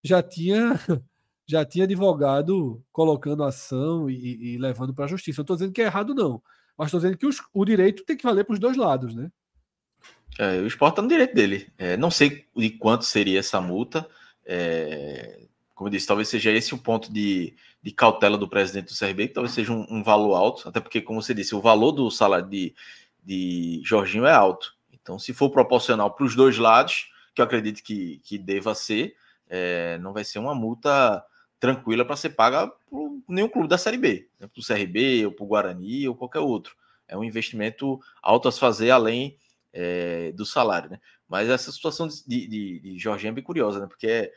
já tinha [LAUGHS] já tinha advogado colocando ação e, e levando para a justiça. Não estou dizendo que é errado, não. Mas estou dizendo que os, o direito tem que valer para os dois lados, né? É, o esporte está no direito dele. É, não sei de quanto seria essa multa. É, como eu disse, talvez seja esse o ponto de, de cautela do presidente do CRB, que talvez seja um, um, valor alto, até porque, como você disse, o valor do salário de, de Jorginho é alto. Então, se for proporcional para os dois lados, que eu acredito que, que deva ser, é, não vai ser uma multa tranquila para ser paga por nenhum clube da Série B, né, para o CRB ou para o Guarani ou qualquer outro. É um investimento alto a se fazer além é, do salário, né? Mas essa situação de, de, de Jorginho é bem curiosa, né? Porque,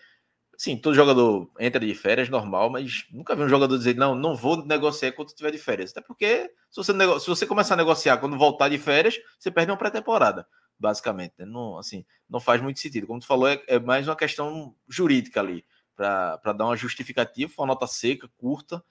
sim, todo jogador entra de férias, normal, mas nunca vi um jogador dizer, não, não vou negociar quando tiver de férias. Até porque, se você, se você começar a negociar quando voltar de férias, você perde uma pré-temporada basicamente. Né? Não, assim, não faz muito sentido. Como tu falou, é, é mais uma questão jurídica ali, para dar uma justificativa, uma nota seca, curta.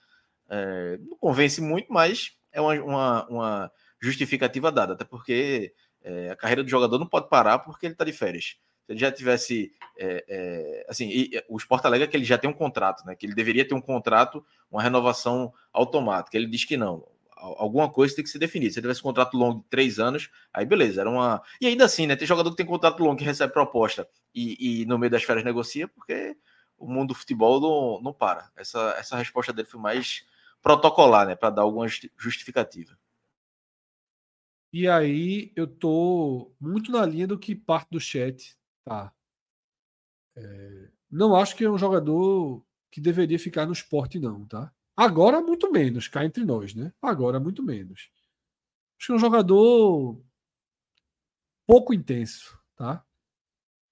É, não convence muito, mas é uma, uma, uma justificativa dada, até porque é, a carreira do jogador não pode parar porque ele está de férias. Se ele já tivesse. É, é, assim, e, o Sport alega que ele já tem um contrato, né? Que ele deveria ter um contrato, uma renovação automática. Ele diz que não alguma coisa tem que ser definida. Se tivesse um contrato longo de três anos, aí beleza, era uma. E ainda assim, né? Tem jogador que tem contrato longo que recebe proposta e, e no meio das férias negocia, porque o mundo do futebol não, não para. Essa, essa resposta dele foi mais protocolar, né? Para dar alguma justificativa. E aí eu tô muito na linha do que parte do chat tá. É, não acho que é um jogador que deveria ficar no esporte, não, tá? Agora muito menos, cá entre nós, né? Agora muito menos. Acho que é um jogador pouco intenso, tá?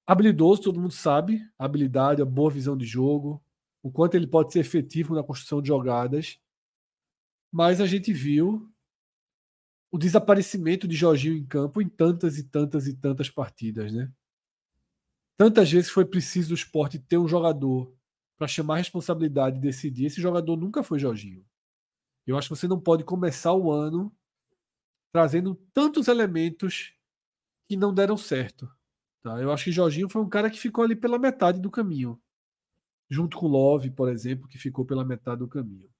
Habilidoso, todo mundo sabe, habilidade, a boa visão de jogo, o quanto ele pode ser efetivo na construção de jogadas. Mas a gente viu o desaparecimento de Jorginho em campo em tantas e tantas e tantas partidas, né? Tantas vezes foi preciso o esporte ter um jogador para chamar a responsabilidade e decidir. Esse jogador nunca foi Jorginho. Eu acho que você não pode começar o ano trazendo tantos elementos que não deram certo. Tá? Eu acho que Jorginho foi um cara que ficou ali pela metade do caminho. Junto com Love, por exemplo, que ficou pela metade do caminho.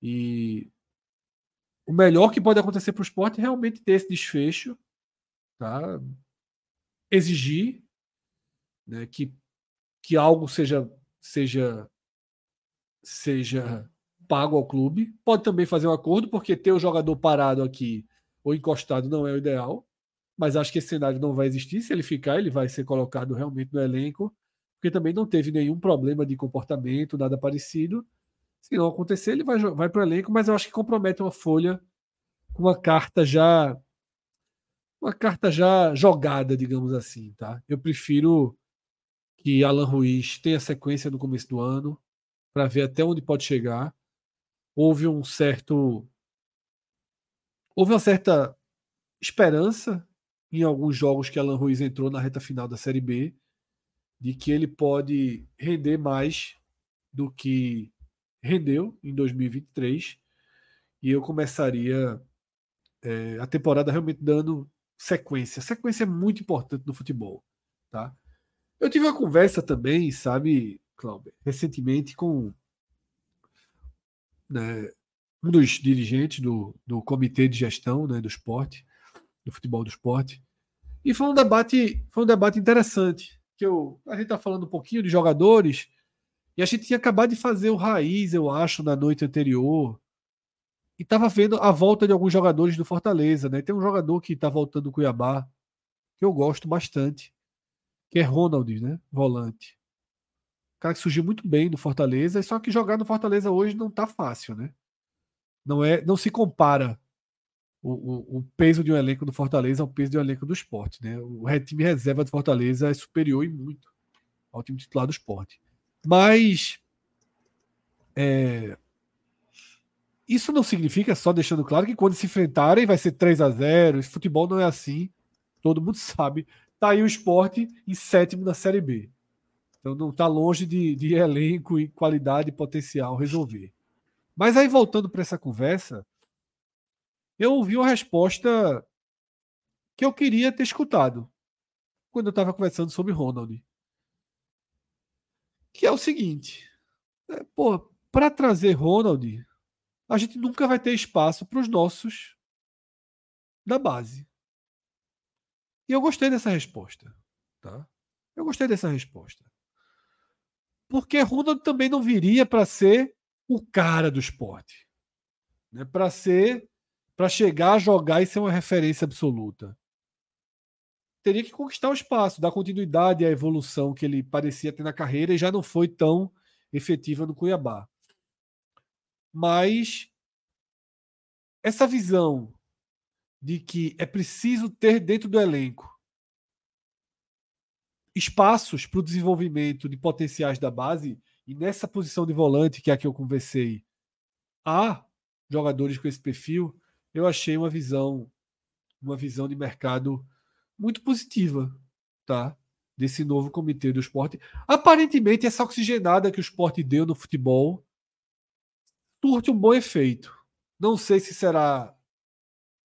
E o melhor que pode acontecer para o esporte é realmente ter esse desfecho, tá? exigir né, que, que algo seja, seja, seja pago ao clube. Pode também fazer um acordo, porque ter o jogador parado aqui ou encostado não é o ideal, mas acho que esse cenário não vai existir. Se ele ficar, ele vai ser colocado realmente no elenco, porque também não teve nenhum problema de comportamento, nada parecido. Se não acontecer, ele vai, vai para o elenco, mas eu acho que compromete uma folha com uma carta já. Uma carta já jogada, digamos assim, tá? Eu prefiro que Alan Ruiz tenha sequência no começo do ano, para ver até onde pode chegar. Houve um certo. Houve uma certa esperança em alguns jogos que Alan Ruiz entrou na reta final da Série B, de que ele pode render mais do que rendeu em 2023 e eu começaria é, a temporada realmente dando sequência. Sequência é muito importante no futebol, tá? Eu tive uma conversa também, sabe, Cláudio, recentemente com né, um dos dirigentes do, do comitê de gestão né, do esporte, do futebol do esporte, e foi um debate, foi um debate interessante. Que eu, a gente está falando um pouquinho de jogadores e a gente tinha acabado de fazer o Raiz, eu acho, na noite anterior. E estava vendo a volta de alguns jogadores do Fortaleza, né? Tem um jogador que está voltando do Cuiabá, que eu gosto bastante, que é Ronald, né? Volante. O cara que surgiu muito bem no Fortaleza, só que jogar no Fortaleza hoje não tá fácil, né? Não é, não se compara o, o, o peso de um elenco do Fortaleza ao peso de um elenco do esporte, né? O time reserva do Fortaleza é superior e muito ao time titular do esporte. Mas é, isso não significa, só deixando claro, que quando se enfrentarem vai ser 3 a 0 Esse futebol não é assim. Todo mundo [LAUGHS] sabe. Tá aí o esporte em sétimo da Série B. Então não está longe de, de elenco e qualidade e potencial resolver. Mas aí, voltando para essa conversa, eu ouvi uma resposta que eu queria ter escutado quando eu estava conversando sobre Ronald que é o seguinte: é, pô, para trazer Ronald, a gente nunca vai ter espaço para os nossos da base. E eu gostei dessa resposta, tá? Eu gostei dessa resposta. Porque Ronald também não viria para ser o cara do esporte, né? Para ser para chegar, jogar e ser uma referência absoluta teria que conquistar o espaço, dar continuidade à evolução que ele parecia ter na carreira e já não foi tão efetiva no Cuiabá. Mas essa visão de que é preciso ter dentro do elenco espaços para o desenvolvimento de potenciais da base, e nessa posição de volante, que é a que eu conversei, há jogadores com esse perfil, eu achei uma visão, uma visão de mercado muito positiva, tá? Desse novo comitê do esporte. Aparentemente, essa oxigenada que o esporte deu no futebol surte um bom efeito. Não sei se será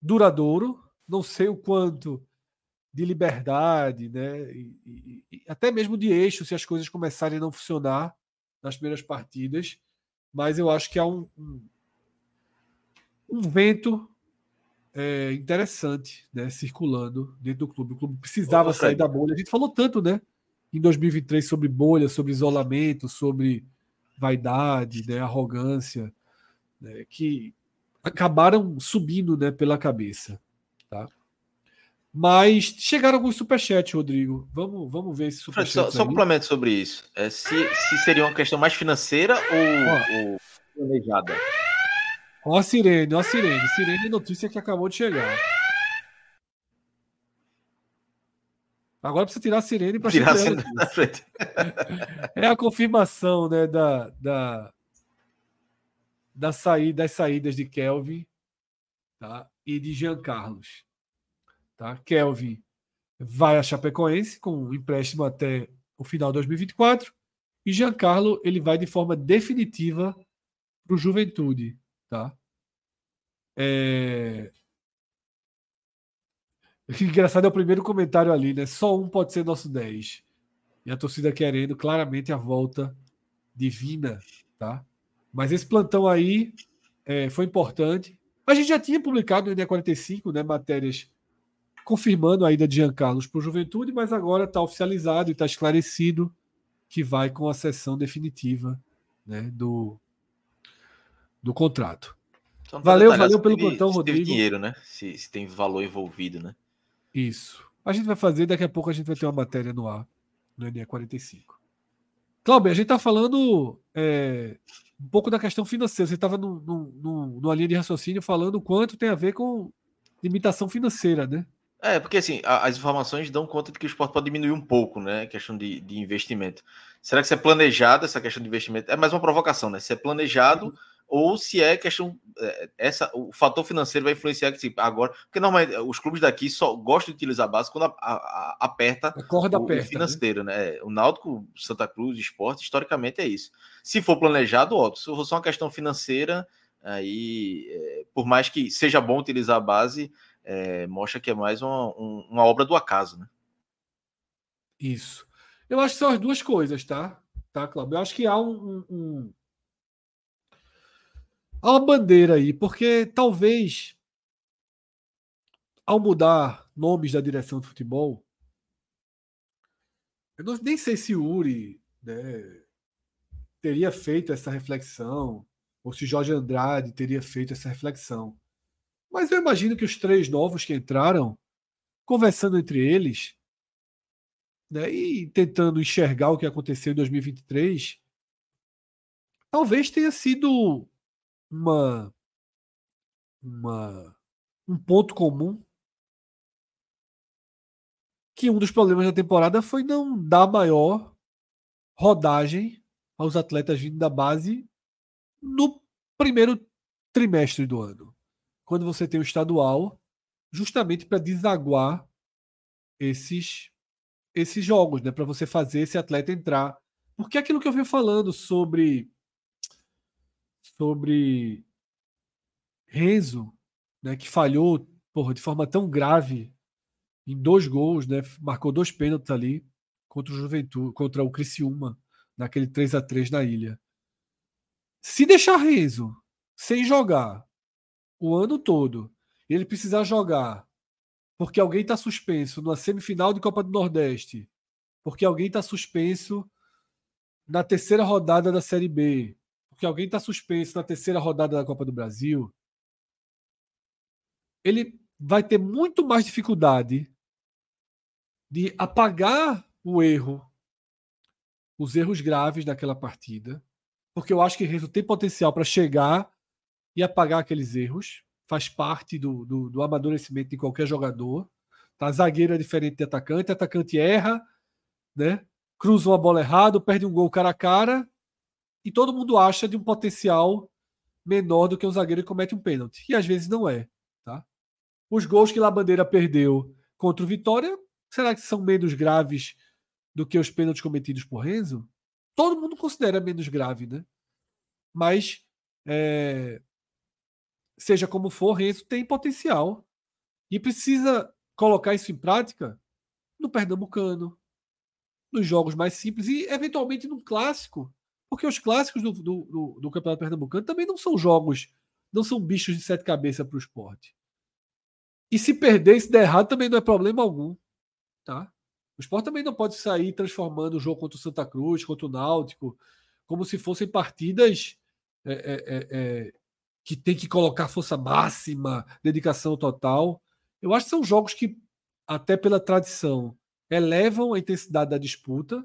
duradouro, não sei o quanto de liberdade, né? E, e, e até mesmo de eixo, se as coisas começarem a não funcionar nas primeiras partidas. Mas eu acho que há um, um, um vento é, interessante, né, circulando dentro do clube. O clube precisava sair da bolha. A gente falou tanto, né, em 2023 sobre bolha, sobre isolamento, sobre vaidade, né, arrogância, né, que acabaram subindo, né, pela cabeça, tá? Mas chegaram alguns superchats, Rodrigo. Vamos, vamos ver esse superchat. Só, só um complemento sobre isso. É, se, se seria uma questão mais financeira ou, ou planejada. Ó a sirene, ó a sirene. Sirene notícia que acabou de chegar. Agora precisa tirar a sirene para tirar a sirene da frente. [LAUGHS] É a confirmação né, da, da, da saída, das saídas de Kelvin tá, e de Jean Carlos. Tá? Kelvin vai a Chapecoense com um empréstimo até o final de 2024 e Giancarlo ele vai de forma definitiva para o Juventude, tá? É... O [LAUGHS] engraçado é o primeiro comentário ali, né? Só um pode ser nosso 10. E a torcida querendo claramente a volta divina, tá? Mas esse plantão aí é, foi importante. A gente já tinha publicado no NE45 né, matérias confirmando a ida de Giancarlo para o Juventude, mas agora está oficializado e está esclarecido que vai com a sessão definitiva né, do, do contrato. Valeu, valeu pelo plantão, Rodrigo. dinheiro, né? Se, se, tem valor envolvido, né? Isso. A gente vai fazer, daqui a pouco a gente vai ter uma matéria no ar, no NE45. Cláudio, a gente está falando é, um pouco da questão financeira. Você estava numa linha de raciocínio falando o quanto tem a ver com limitação financeira, né? É, porque assim, a, as informações dão conta de que o esporte pode diminuir um pouco, né? A questão de, de investimento. Será que isso é planejado, essa questão de investimento? É mais uma provocação, né? Se é planejado uhum. Ou se é questão. É, essa, o fator financeiro vai influenciar que, assim, agora. Porque normalmente os clubes daqui só gostam de utilizar a base quando a, a, a aperta a corda o, aperta, o financeiro, né? né? O Náutico, Santa Cruz, esporte, historicamente é isso. Se for planejado, óbvio. Se for só uma questão financeira, aí, é, por mais que seja bom utilizar a base é, mostra que é mais uma, um, uma obra do acaso, né? Isso. Eu acho que são as duas coisas, tá? Tá, Cláudio? Eu acho que há um, um, há uma bandeira aí, porque talvez ao mudar nomes da direção de futebol, eu não, nem sei se Uri né, teria feito essa reflexão, ou se Jorge Andrade teria feito essa reflexão. Mas eu imagino que os três novos que entraram, conversando entre eles, né, e tentando enxergar o que aconteceu em 2023, talvez tenha sido uma, uma um ponto comum que um dos problemas da temporada foi não dar maior rodagem aos atletas vindo da base no primeiro trimestre do ano quando você tem o estadual, justamente para desaguar esses esses jogos, né, para você fazer esse atleta entrar. Porque é aquilo que eu venho falando sobre sobre Renzo, né, que falhou porra, de forma tão grave em dois gols, né, marcou dois pênaltis ali contra o Juventude, contra o Criciúma, naquele 3 a 3 na ilha. Se deixar Renzo sem jogar o ano todo, ele precisar jogar porque alguém está suspenso na semifinal de Copa do Nordeste, porque alguém está suspenso na terceira rodada da Série B, porque alguém está suspenso na terceira rodada da Copa do Brasil, ele vai ter muito mais dificuldade de apagar o erro, os erros graves daquela partida, porque eu acho que Renzo tem potencial para chegar e apagar aqueles erros. Faz parte do, do, do amadurecimento de qualquer jogador. Tá? Zagueiro é diferente de atacante, atacante erra, né? cruza uma bola errada, perde um gol cara a cara, e todo mundo acha de um potencial menor do que um zagueiro que comete um pênalti. E às vezes não é. Tá? Os gols que Labandeira perdeu contra o Vitória, será que são menos graves do que os pênaltis cometidos por Renzo? Todo mundo considera menos grave, né? Mas é, seja como for, Renzo tem potencial e precisa colocar isso em prática no Pernambucano, nos jogos mais simples e, eventualmente, no clássico, porque os clássicos do, do, do, do Campeonato Pernambucano também não são jogos, não são bichos de sete cabeças para o esporte. E se perder se der errado, também não é problema algum. Tá? O esporte também não pode sair transformando o jogo contra o Santa Cruz, contra o Náutico, como se fossem partidas é, é, é, é que tem que colocar força máxima, dedicação total. Eu acho que são jogos que, até pela tradição, elevam a intensidade da disputa,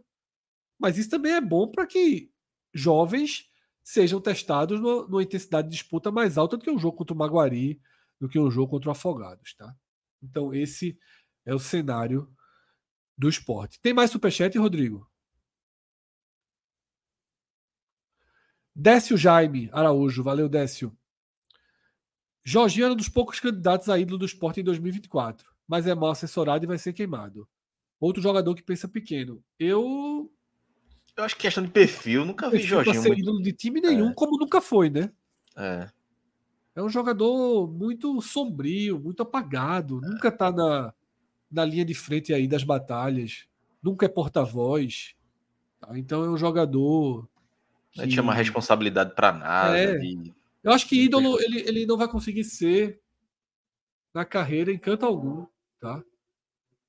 mas isso também é bom para que jovens sejam testados numa intensidade de disputa mais alta do que um jogo contra o Maguari, do que um jogo contra o Afogados, tá? Então esse é o cenário do esporte. Tem mais superchat, Rodrigo? Décio Jaime Araújo, valeu Décio. Jorginho era um dos poucos candidatos a ídolo do esporte em 2024, mas é mal assessorado e vai ser queimado. Outro jogador que pensa pequeno. Eu. Eu acho que questão de perfil, nunca vi Jorginho. ser muito... ídolo de time nenhum, é. como nunca foi, né? É. É um jogador muito sombrio, muito apagado, é. nunca tá na, na linha de frente aí das batalhas, nunca é porta-voz. Tá? Então é um jogador que... Não chama responsabilidade para nada. É. De... Eu acho que ídolo ele, ele não vai conseguir ser na carreira em canto algum, tá?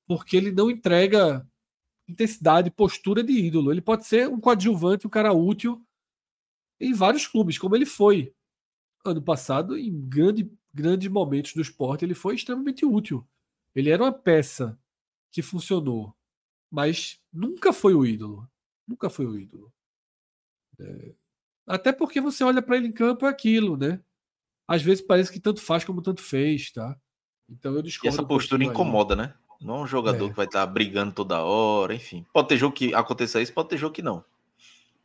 Porque ele não entrega intensidade, postura de ídolo. Ele pode ser um coadjuvante, um cara útil em vários clubes, como ele foi ano passado, em grande, grandes momentos do esporte, ele foi extremamente útil. Ele era uma peça que funcionou, mas nunca foi o ídolo. Nunca foi o ídolo. É, até porque você olha para ele em campo é aquilo, né? Às vezes parece que tanto faz como tanto fez, tá? Então eu discordo. E essa postura incomoda, aí. né? Não é um jogador é. que vai estar tá brigando toda hora, enfim. Pode ter jogo que aconteça isso, pode ter jogo que não.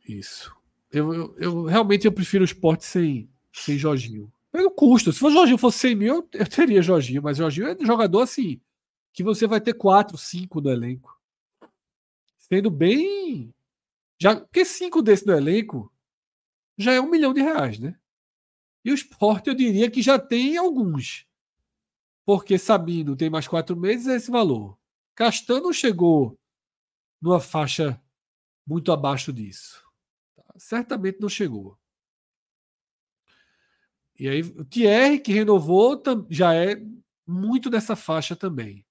Isso. Eu, eu, eu realmente eu prefiro o esporte sem, sem Jorginho. Pelo custo. Se o Jorginho fosse 100 mil, eu, eu teria Jorginho, mas Jorginho é um jogador assim, que você vai ter 4, 5 no elenco. Sendo bem já, porque cinco desses no elenco já é um milhão de reais, né? E o esporte eu diria que já tem alguns. Porque Sabino tem mais quatro meses, é esse valor. Castano chegou numa faixa muito abaixo disso. Tá? Certamente não chegou. E aí o Thierry, que renovou, já é muito dessa faixa também.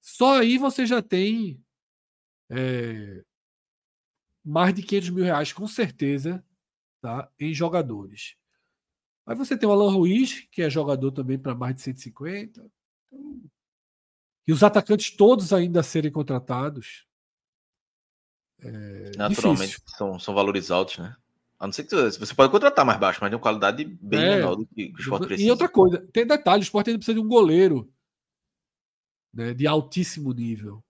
Só aí você já tem é, mais de 500 mil reais, com certeza, tá, em jogadores. Aí você tem o Alan Ruiz, que é jogador também para mais de 150. E os atacantes todos ainda a serem contratados. É Naturalmente são, são valores altos, né? A não ser que você pode contratar mais baixo, mas tem uma qualidade bem é, menor do que o esporte precisa. E outra coisa, tem detalhe: o esporte ainda precisa de um goleiro né, de altíssimo nível.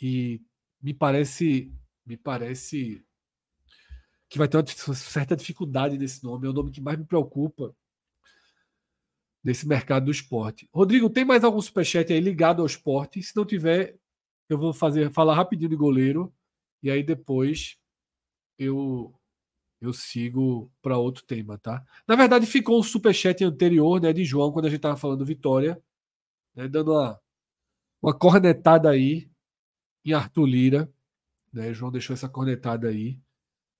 E me parece me parece que vai ter uma certa dificuldade nesse nome. É o nome que mais me preocupa desse mercado do esporte. Rodrigo, tem mais algum superchat aí ligado ao esporte? Se não tiver, eu vou fazer falar rapidinho de goleiro e aí depois eu eu sigo para outro tema, tá? Na verdade, ficou o superchat anterior, né, de João, quando a gente estava falando Vitória, né, dando uma, uma cornetada aí em Arthur Lira. Né? João deixou essa cornetada aí.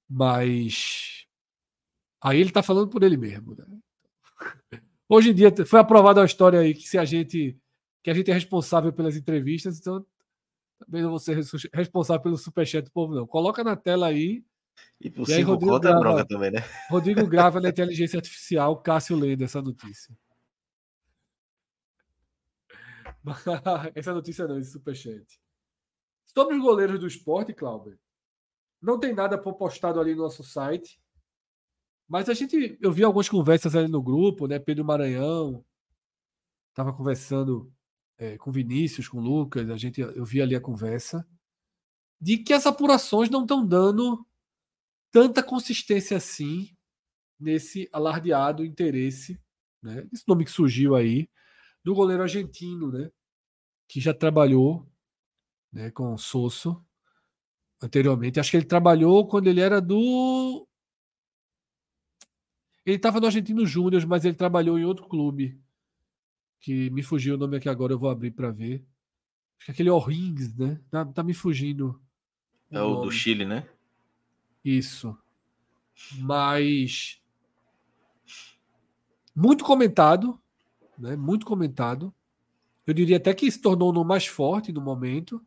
Mas aí ele está falando por ele mesmo. Né? Hoje em dia foi aprovada a história aí que se a gente que a gente é responsável pelas entrevistas, então também não vou ser responsável pelo superchat do povo, não. Coloca na tela aí. E por e aí, Rodrigo grava, bronca também, né? Rodrigo grava na [LAUGHS] inteligência artificial, Cássio lendo essa notícia. [LAUGHS] essa notícia não, esse superchat. Sobre os goleiros do esporte, Cláudio, não tem nada postado ali no nosso site. Mas a gente, eu vi algumas conversas ali no grupo, né? Pedro Maranhão estava conversando é, com Vinícius, com Lucas, a gente, eu vi ali a conversa de que as apurações não estão dando tanta consistência assim nesse alardeado interesse, né? Esse nome que surgiu aí do goleiro argentino, né? Que já trabalhou né, com o Sosso anteriormente. Acho que ele trabalhou quando ele era do. Ele estava no Argentino Júnior, mas ele trabalhou em outro clube. Que me fugiu o nome aqui agora, eu vou abrir para ver. Acho que aquele O'Rings, né? Tá, tá me fugindo. É o, o do Chile, né? Isso. Mas. Muito comentado, né? Muito comentado. Eu diria até que se tornou no mais forte no momento.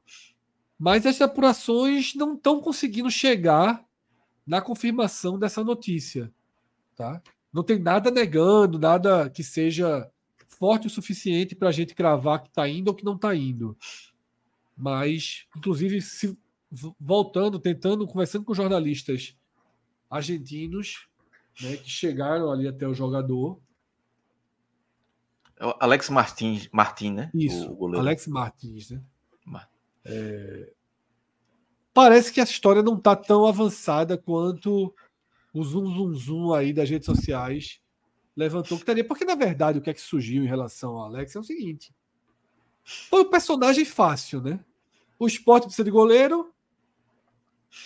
Mas as apurações não estão conseguindo chegar na confirmação dessa notícia. Tá? Não tem nada negando, nada que seja forte o suficiente para a gente cravar que está indo ou que não está indo. Mas, inclusive, se, voltando, tentando, conversando com jornalistas argentinos, né, que chegaram ali até o jogador. É Alex Martins, Martin, né? Isso, Alex Martins, né? É... Parece que a história não está tão avançada quanto o zoom, zoom, zoom aí das redes sociais levantou que teria. Porque, na verdade, o que é que surgiu em relação ao Alex é o seguinte: foi um personagem fácil, né? O esporte precisa de goleiro.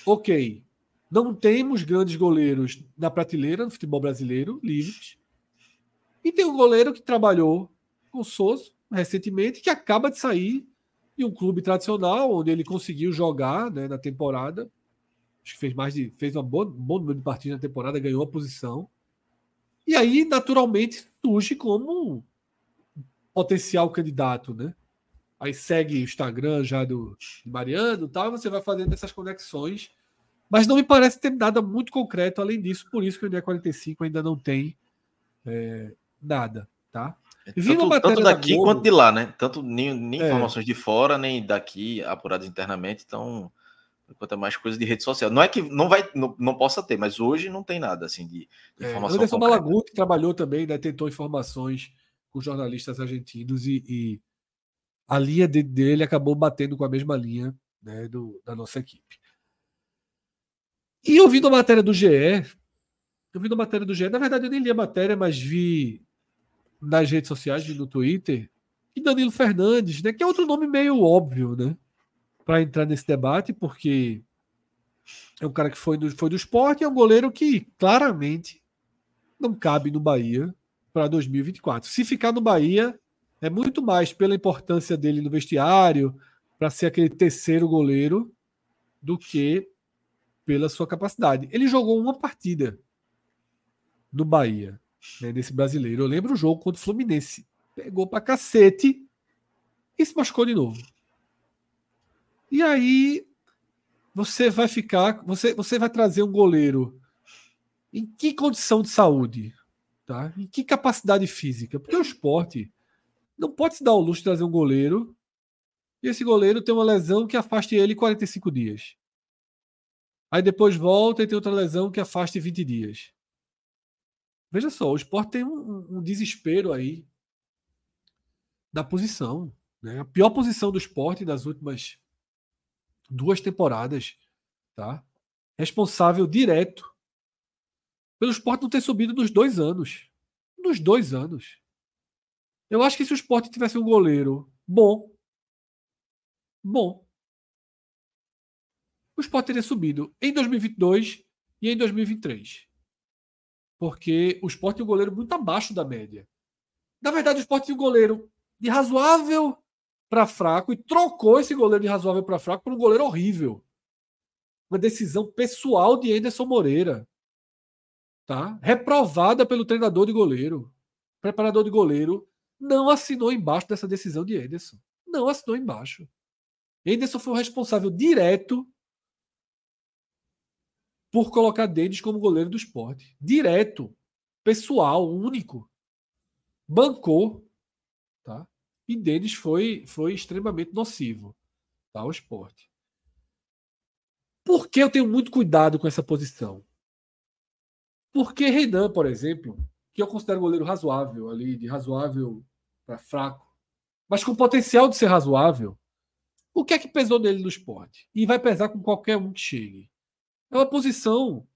Ok. Não temos grandes goleiros na prateleira no futebol brasileiro, livres. E tem um goleiro que trabalhou com o Souza recentemente, que acaba de sair um clube tradicional, onde ele conseguiu jogar né, na temporada. Acho que fez mais de. fez um bom, um bom número de partidas na temporada, ganhou a posição. E aí, naturalmente, surge como potencial candidato, né? Aí segue o Instagram já do Mariano tal, e você vai fazendo essas conexões. Mas não me parece ter nada muito concreto além disso, por isso que o NE45 ainda não tem é, nada, tá? É, tanto, tanto daqui da quanto de lá, né? Tanto nem, nem é. informações de fora, nem daqui apuradas internamente, então quanto mais coisas de rede social. Não é que não vai, não, não possa ter, mas hoje não tem nada assim de, de é, informação. Anderson Malaguti trabalhou também, né, tentou informações com jornalistas argentinos e, e a linha de, dele acabou batendo com a mesma linha né, do, da nossa equipe. E ouvindo a matéria do GE, ouvindo a matéria do GE, na verdade eu nem li a matéria, mas vi nas redes sociais, vi no Twitter, e Danilo Fernandes, né, que é outro nome meio óbvio, né, para entrar nesse debate, porque é um cara que foi do, foi do esporte e é um goleiro que claramente não cabe no Bahia para 2024. Se ficar no Bahia, é muito mais pela importância dele no vestiário, para ser aquele terceiro goleiro, do que pela sua capacidade. Ele jogou uma partida no Bahia, né, nesse brasileiro. Eu lembro o jogo contra o Fluminense. Pegou pra cacete e se machucou de novo. E aí você vai ficar, você, você vai trazer um goleiro em que condição de saúde? Tá? Em que capacidade física? Porque o esporte não pode se dar o luxo de trazer um goleiro e esse goleiro tem uma lesão que afaste ele 45 dias. Aí depois volta e tem outra lesão que afaste 20 dias. Veja só, o esporte tem um, um desespero aí da posição. Né? A pior posição do esporte das últimas duas temporadas. Tá? Responsável direto pelo esporte não ter subido nos dois anos. Nos dois anos. Eu acho que se o esporte tivesse um goleiro bom, bom, o Sport teria subido em 2022 e em 2023. Porque o Sport tem um goleiro muito abaixo da média. Na verdade, o Sport tinha um goleiro de razoável para fraco e trocou esse goleiro de razoável para fraco por um goleiro horrível. Uma decisão pessoal de Anderson Moreira. Tá? Reprovada pelo treinador de goleiro. O preparador de goleiro não assinou embaixo dessa decisão de Anderson. Não assinou embaixo. Anderson foi o responsável direto por colocar Denis como goleiro do esporte. Direto, pessoal, único. Bancou, tá? E Denis foi, foi extremamente nocivo tá, ao esporte. Por que eu tenho muito cuidado com essa posição? Porque Renan, por exemplo, que eu considero goleiro razoável ali, de razoável para fraco, mas com potencial de ser razoável, o que é que pesou nele no esporte? E vai pesar com qualquer um que chegue. É uma posição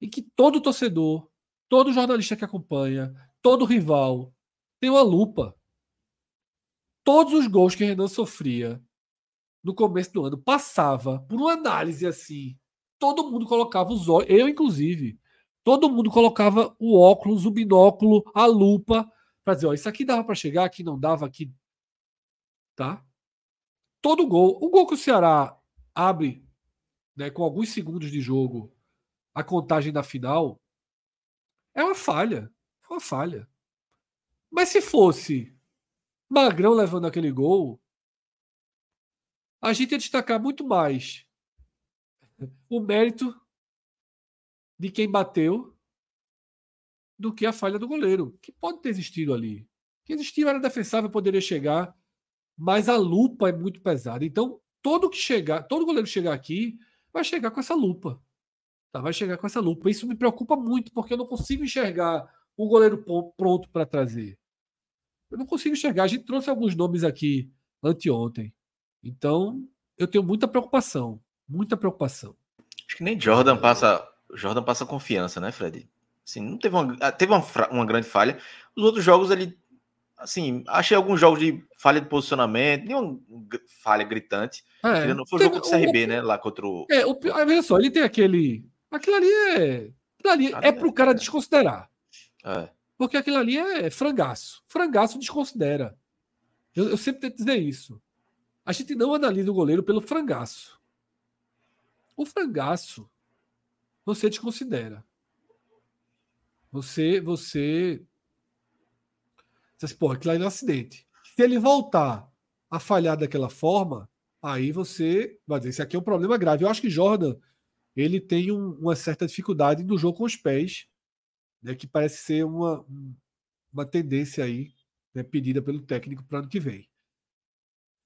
em que todo torcedor, todo jornalista que acompanha, todo rival tem uma lupa. Todos os gols que Renan sofria no começo do ano passava por uma análise assim. Todo mundo colocava os olhos, eu inclusive, todo mundo colocava o óculos, o binóculo, a lupa para dizer, ó, isso aqui dava para chegar, aqui não dava, aqui tá? Todo gol, o gol que o Ceará abre né, com alguns segundos de jogo, a contagem da final, é uma falha. Foi uma falha. Mas se fosse Magrão levando aquele gol, a gente ia destacar muito mais o mérito de quem bateu do que a falha do goleiro, que pode ter existido ali. Que existiu, era defensável, poderia chegar, mas a lupa é muito pesada. Então, todo que chegar, todo goleiro chegar aqui vai chegar com essa lupa. Tá, vai chegar com essa lupa. Isso me preocupa muito, porque eu não consigo enxergar um goleiro pronto para trazer. Eu não consigo enxergar. A gente trouxe alguns nomes aqui anteontem. Então, eu tenho muita preocupação. Muita preocupação. Acho que nem Jordan passa. Jordan passa confiança, né, Fred? Assim, não teve uma, teve uma, uma grande falha. Os outros jogos ele. Assim, achei alguns jogos de falha de posicionamento, nenhuma falha gritante. É, não foi o jogo do CRB, o, né? Lá contra o. É, o, veja só, ele tem aquele. Aquilo ali é. Aquilo ali é pro cara desconsiderar. É. Porque aquilo ali é frangaço. Frangaço desconsidera. Eu, eu sempre tento dizer isso. A gente não analisa o goleiro pelo frangaço. O frangaço você desconsidera. Você, você. Você pô, aquilo ali é um acidente. Se ele voltar a falhar daquela forma, aí você vai dizer, isso aqui é um problema grave. Eu acho que Jordan, ele tem um, uma certa dificuldade no jogo com os pés, né, que parece ser uma, uma tendência aí, né, pedida pelo técnico para ano que vem.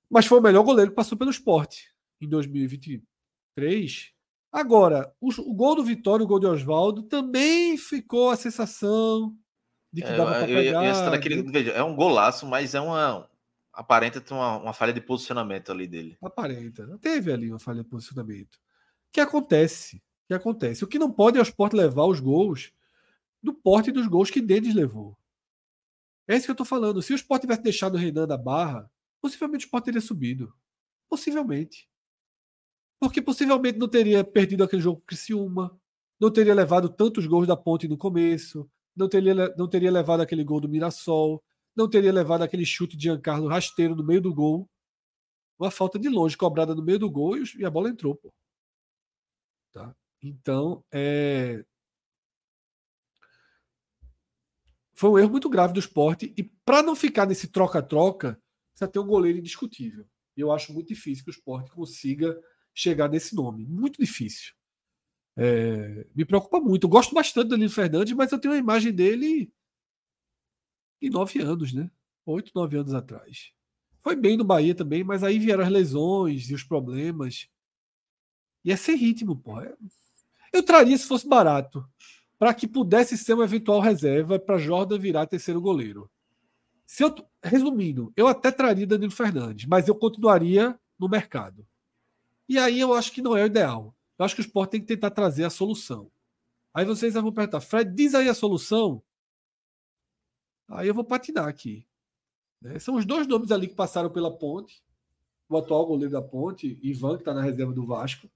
Mas foi o melhor goleiro que passou pelo esporte em 2023. Agora, o, o gol do Vitória, o gol de Oswaldo, também ficou a sensação de que é, dava pegar. Naquele, veja, é um golaço, mas é uma. Aparenta ter uma, uma falha de posicionamento ali dele. Aparenta. Teve ali uma falha de posicionamento. Que acontece. Que acontece. O que não pode é o Sport levar os gols do porte dos gols que Denis levou. É isso que eu estou falando. Se o Sport tivesse deixado o Renan da barra, possivelmente o Sport teria subido. Possivelmente. Porque possivelmente não teria perdido aquele jogo com Criciúma, não teria levado tantos gols da ponte no começo, não teria, não teria levado aquele gol do Mirassol, não teria levado aquele chute de Giancarlo rasteiro no meio do gol. Uma falta de longe cobrada no meio do gol e a bola entrou. Pô. Tá? Então, é... foi um erro muito grave do esporte. E para não ficar nesse troca-troca, precisa ter um goleiro indiscutível. E eu acho muito difícil que o esporte consiga chegar nesse nome. Muito difícil. É, me preocupa muito. Eu gosto bastante do Danilo Fernandes, mas eu tenho a imagem dele em nove anos, né? Oito, nove anos atrás. Foi bem no Bahia também, mas aí vieram as lesões e os problemas. E é sem ritmo, pô. É, eu traria se fosse barato, para que pudesse ser uma eventual reserva para Jordan virar terceiro goleiro. Se eu, resumindo, eu até traria Danilo Fernandes, mas eu continuaria no mercado. E aí eu acho que não é o ideal. Eu acho que o esporte tem que tentar trazer a solução. Aí vocês vão perguntar, Fred, diz aí a solução. Aí eu vou patinar aqui. Né? São os dois nomes ali que passaram pela ponte. O atual goleiro da ponte, Ivan, que está na reserva do Vasco.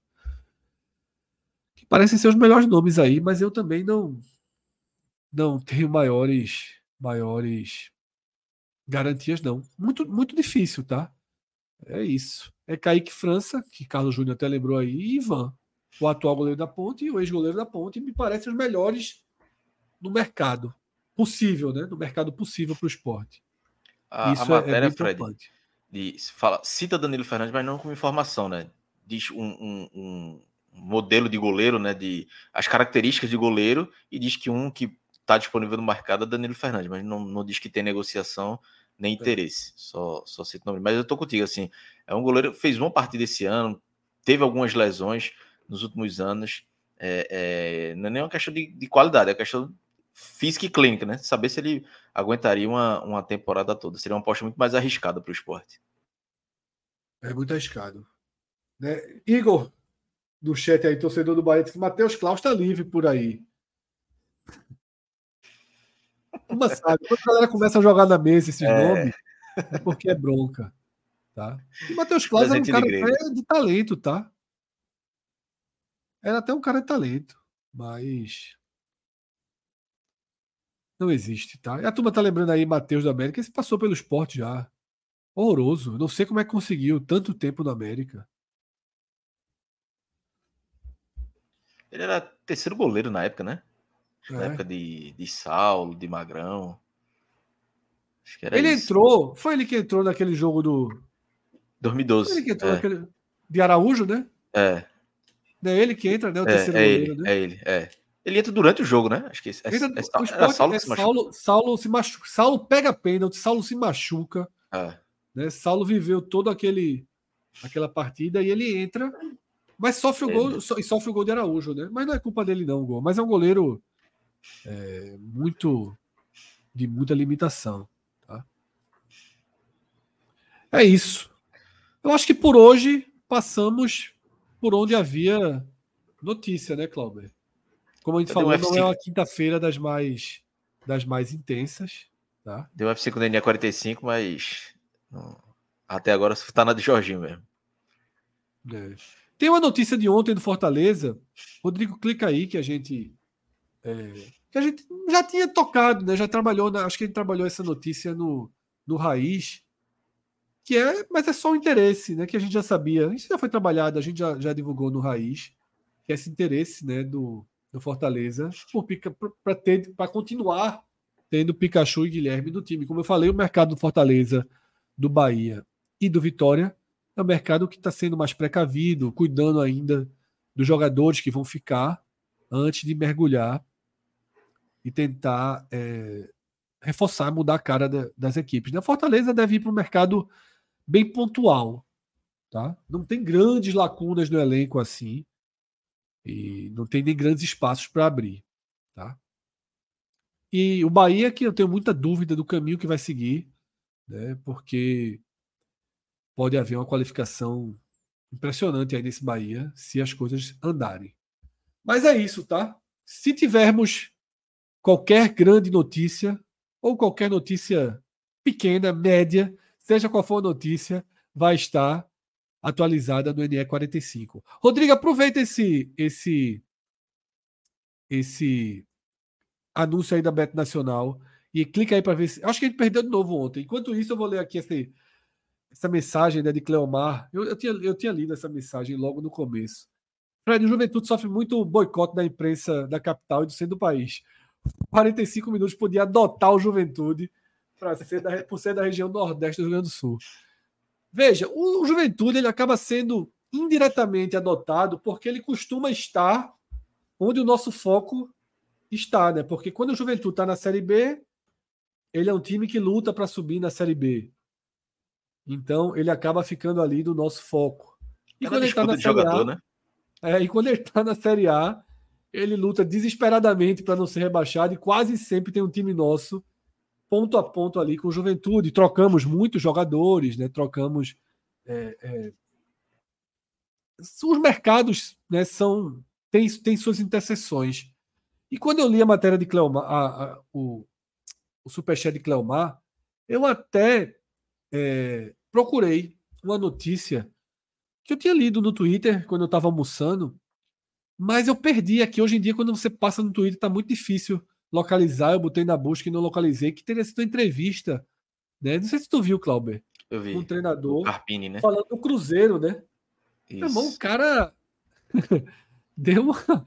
Que parecem ser os melhores nomes aí, mas eu também não não tenho maiores maiores garantias, não. Muito, muito difícil, tá? É isso. É Kaique França, que Carlos Júnior até lembrou aí, e Ivan, o atual goleiro da Ponte e o ex-goleiro da Ponte, me parecem os melhores no mercado possível, né? No mercado possível para o esporte. A, Isso a é, matéria, é Fred, de, fala, cita Danilo Fernandes, mas não como informação, né? Diz um, um, um, modelo de goleiro, né? De as características de goleiro e diz que um que está disponível no mercado é Danilo Fernandes, mas não, não diz que tem negociação nem é. interesse. É. Só, só cito nome. Mas eu tô contigo, assim. É um goleiro fez uma partida esse ano, teve algumas lesões nos últimos anos. É, é, não é nem uma questão de, de, qualidade, é questão física e clínica, né? Saber se ele aguentaria uma, uma temporada toda. Seria uma aposta muito mais arriscada para o esporte. É muito arriscado. Né? Igor, do chat aí, torcedor do Bahia, disse que Matheus Klaus está livre por aí. Uma sabe, quando a galera começa a jogar na mesa esses é... nomes, é porque é bronca. Tá? E Matheus Claus era um cara de, de talento, tá? Era até um cara de talento, mas não existe, tá? E a turma tá lembrando aí Matheus da América, esse passou pelo esporte já. Horroroso. Não sei como é que conseguiu tanto tempo na América. Ele era terceiro goleiro na época, né? É. Na época de, de Saulo, de Magrão. Acho que era ele isso. entrou, foi ele que entrou naquele jogo do. 2012. Foi ele que entrou é. naquele. De Araújo, né? É. É ele que entra, né? O é, terceiro é goleiro, ele, né? É ele, é. Ele entra durante o jogo, né? Acho que é, é, é, Saulo, é Saulo, Saulo, se machuca. Saulo pega pênalti, Saulo se machuca. É. Né? Saulo viveu todo aquele aquela partida e ele entra Mas sofre o gol, so, e sofre o gol de Araújo, né? Mas não é culpa dele, não, o gol. Mas é um goleiro é, muito. de muita limitação. Tá? É isso. Eu acho que por hoje passamos por onde havia notícia, né, Clauber? Como a gente falou, não é uma quinta-feira das mais das mais intensas. Tá? Deu UFC com o DNA 45, mas até agora está na de Jorginho mesmo. É. Tem uma notícia de ontem do Fortaleza. Rodrigo, clica aí que a gente. É, que a gente já tinha tocado, né? Já trabalhou, na, acho que a gente trabalhou essa notícia no, no Raiz. Que é, mas é só o interesse, né? Que a gente já sabia. Isso já foi trabalhado, a gente já, já divulgou no Raiz. Que é esse interesse né, do, do Fortaleza para ter para continuar tendo Pikachu e Guilherme no time. Como eu falei, o mercado do Fortaleza, do Bahia e do Vitória é um mercado que está sendo mais precavido, cuidando ainda dos jogadores que vão ficar antes de mergulhar e tentar é, reforçar, mudar a cara da, das equipes. A Fortaleza deve ir para um mercado bem pontual. Tá? Não tem grandes lacunas no elenco assim. E não tem nem grandes espaços para abrir. Tá? E o Bahia, que eu tenho muita dúvida do caminho que vai seguir, né? porque pode haver uma qualificação impressionante aí nesse Bahia se as coisas andarem. Mas é isso, tá? Se tivermos qualquer grande notícia ou qualquer notícia pequena, média, seja qual for a notícia, vai estar atualizada no NE45. Rodrigo, aproveita esse esse esse anúncio aí da Bet Nacional e clica aí para ver se. Acho que a gente perdeu de novo ontem. Enquanto isso, eu vou ler aqui essa, essa mensagem né, de Cleomar. Eu, eu, tinha, eu tinha lido essa mensagem logo no começo. Fred, o Juventude sofre muito boicote da imprensa da capital e do centro do país. 45 minutos podia adotar o Juventude para ser da, por ser da região nordeste do Rio Grande do Sul. Veja, o Juventude ele acaba sendo indiretamente adotado porque ele costuma estar onde o nosso foco está, né? Porque quando o Juventude está na Série B, ele é um time que luta para subir na Série B. Então ele acaba ficando ali do nosso foco. E quando ele está na Série jogador, A, né? é, e quando ele está na Série A, ele luta desesperadamente para não ser rebaixado e quase sempre tem um time nosso ponto a ponto ali com Juventude. Trocamos muitos jogadores, né? Trocamos. É, é... Os mercados né, são têm, têm suas interseções. E quando eu li a matéria de Cleomar, a, a, o, o superchat de Cleomar, eu até é, procurei uma notícia que eu tinha lido no Twitter quando eu estava almoçando, mas eu perdi aqui. Hoje em dia, quando você passa no Twitter, está muito difícil localizar, eu botei na busca e não localizei, que teria sido uma entrevista, né? Não sei se tu viu, Clauber. Eu vi. Um treinador. Carpini, né? Falando do Cruzeiro, né? Isso. Meu irmão, o cara [LAUGHS] deu uma.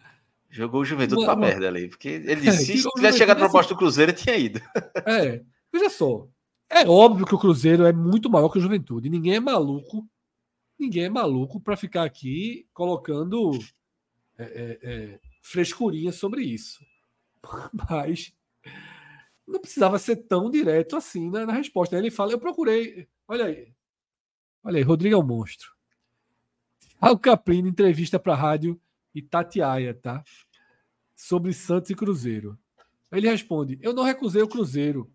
Jogou o Juventude uma, pra uma... merda ali. Porque ele disse: é, se tivesse chegado a proposta do Cruzeiro, tinha ido. [LAUGHS] É, veja só. É óbvio que o Cruzeiro é muito maior que o Juventude. Ninguém é maluco. Ninguém é maluco para ficar aqui colocando é, é, é, frescurinha sobre isso. [LAUGHS] Mas não precisava ser tão direto assim né, na resposta. Aí ele fala: Eu procurei. Olha aí. Olha aí, Rodrigo é um monstro. O Caprino, entrevista para a rádio Itatiaia, tá? Sobre Santos e Cruzeiro. Ele responde: Eu não recusei o Cruzeiro.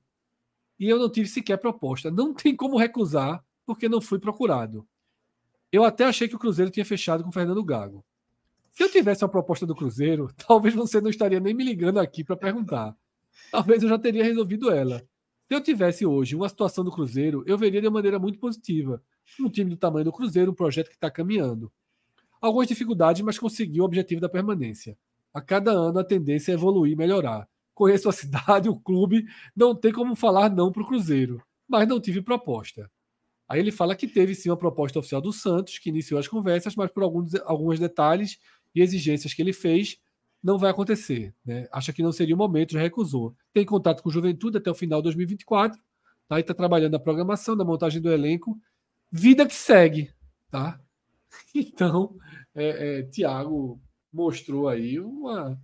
E eu não tive sequer proposta. Não tem como recusar, porque não fui procurado. Eu até achei que o Cruzeiro tinha fechado com Fernando Gago. Se eu tivesse uma proposta do Cruzeiro, [LAUGHS] talvez você não estaria nem me ligando aqui para perguntar. Talvez eu já teria resolvido ela. Se eu tivesse hoje uma situação do Cruzeiro, eu veria de maneira muito positiva. Um time do tamanho do Cruzeiro, um projeto que está caminhando. Algumas dificuldades, mas conseguiu o objetivo da permanência. A cada ano a tendência é evoluir e melhorar. Conheço a [LAUGHS] cidade, o clube, não tem como falar não para o Cruzeiro, mas não tive proposta. Aí ele fala que teve sim uma proposta oficial do Santos, que iniciou as conversas, mas por alguns, alguns detalhes e exigências que ele fez, não vai acontecer. Né? Acha que não seria o momento, já recusou. Tem contato com Juventude até o final de 2024, tá? e está trabalhando na programação, na montagem do elenco. Vida que segue. Tá? [LAUGHS] Então, é, é, Tiago mostrou aí uma.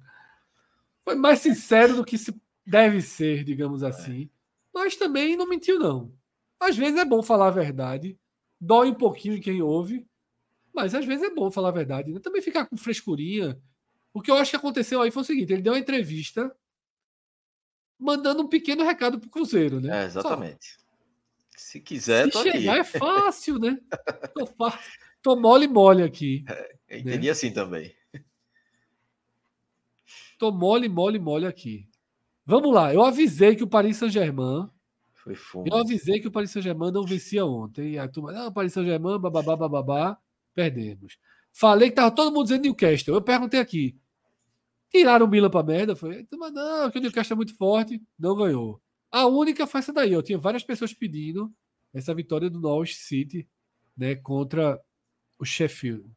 Foi mais sincero do que se deve ser, digamos assim. Mas também não mentiu, não. Às vezes é bom falar a verdade, dói um pouquinho em quem ouve, Mas às vezes é bom falar a verdade, né? Também ficar com frescurinha. O que eu acho que aconteceu aí foi o seguinte: ele deu uma entrevista mandando um pequeno recado pro Cruzeiro, né? É, exatamente. Só. Se quiser, Se tô chegar aqui. é fácil, né? [LAUGHS] tô, tô mole mole aqui. É, eu entendi né? assim também. Tô mole, mole, mole aqui. Vamos lá. Eu avisei que o Paris Saint-Germain. Foi fumo. Eu avisei que o Paris Saint-Germain não vencia ontem. E a turma, ah, Paris Saint-Germain, bababá, bababá, perdemos. Falei que tava todo mundo dizendo Newcastle. Eu perguntei aqui. Tiraram o Milan pra merda? Foi, mas não, que o Newcastle é muito forte. Não ganhou. A única foi essa daí. Eu tinha várias pessoas pedindo essa vitória do Norwich City né, contra o Sheffield.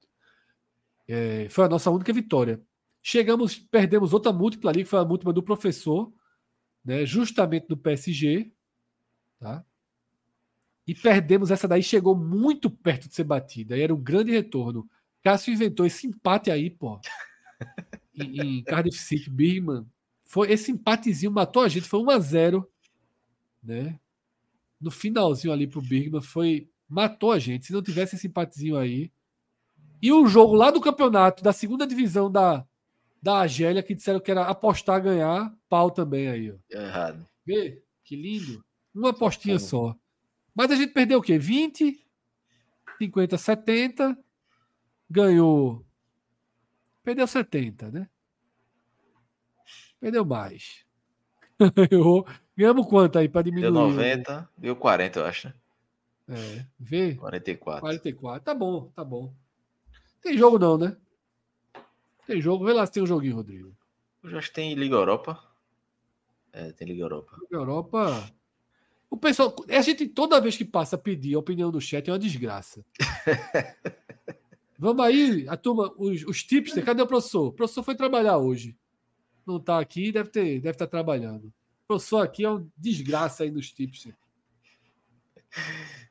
É, foi a nossa única vitória. Chegamos, perdemos outra múltipla ali, que foi a múltipla do professor, né, justamente do PSG. Tá? E perdemos essa daí, chegou muito perto de ser batida. Aí era um grande retorno. Cássio inventou esse empate aí, pô. [LAUGHS] em, em Cardiff City, Birman. Foi, esse empatezinho matou a gente, foi 1 a 0 né? No finalzinho ali pro Birman, foi. Matou a gente. Se não tivesse esse empatezinho aí. E o jogo lá do campeonato, da segunda divisão da, da Argélia que disseram que era apostar ganhar, pau também aí. Ó. Errado. Vê? Que lindo. Uma apostinha só. Mas a gente perdeu o quê? 20, 50, 70. Ganhou. Perdeu 70, né? Perdeu mais. [LAUGHS] Ganhou. Ganhamos quanto aí para diminuir? Deu 90, deu 40, eu acho. Né? É, vê? 44. 44. Tá bom, tá bom. Tem jogo não, né? Tem jogo, vê lá se tem um joguinho, Rodrigo. Eu acho que tem Liga Europa. É, tem Liga Europa. Liga Europa. O pessoal, a gente toda vez que passa a pedir a opinião do chat é uma desgraça. [LAUGHS] Vamos aí, a turma, os, os tips, cadê o professor? O professor foi trabalhar hoje. Não está aqui, deve ter, deve estar tá trabalhando. O professor aqui é uma desgraça aí nos tips.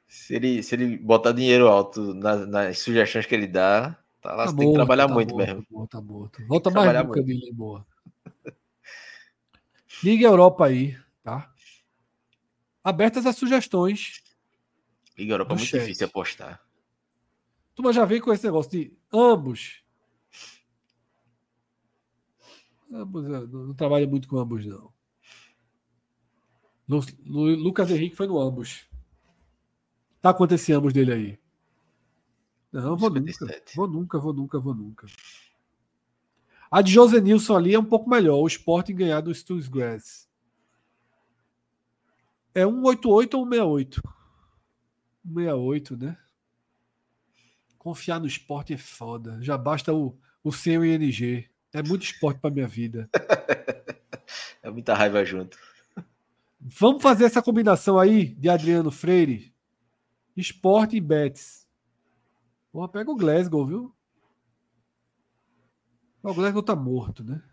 Se ele, se ele botar dinheiro alto nas, nas sugestões que ele dá, Tá lá, tá você morto, tem que trabalhar tá muito morto, mesmo. Morto, tá morto. Volta mais nunca, Billy Boa. Liga Europa aí, tá? Abertas as sugestões. Liga Europa é muito chat. difícil apostar. Tu já veio com esse negócio de ambos. Ambos, não, não trabalha muito com ambos, não. No, no, Lucas Henrique foi no ambos. Tá acontecendo ambos dele aí. Não, vou nunca. Vou nunca, vou nunca, vou nunca. A de José Nilson ali é um pouco melhor. O Sporting ganhar do Grass. É 188 ou 168? 168, né? Confiar no esporte é foda. Já basta o, o seu ING. É muito esporte para minha vida. [LAUGHS] é muita raiva junto. Vamos fazer essa combinação aí de Adriano Freire, esporte e Betis. Porra, pega o Glasgow, viu? O Glasgow tá morto, né?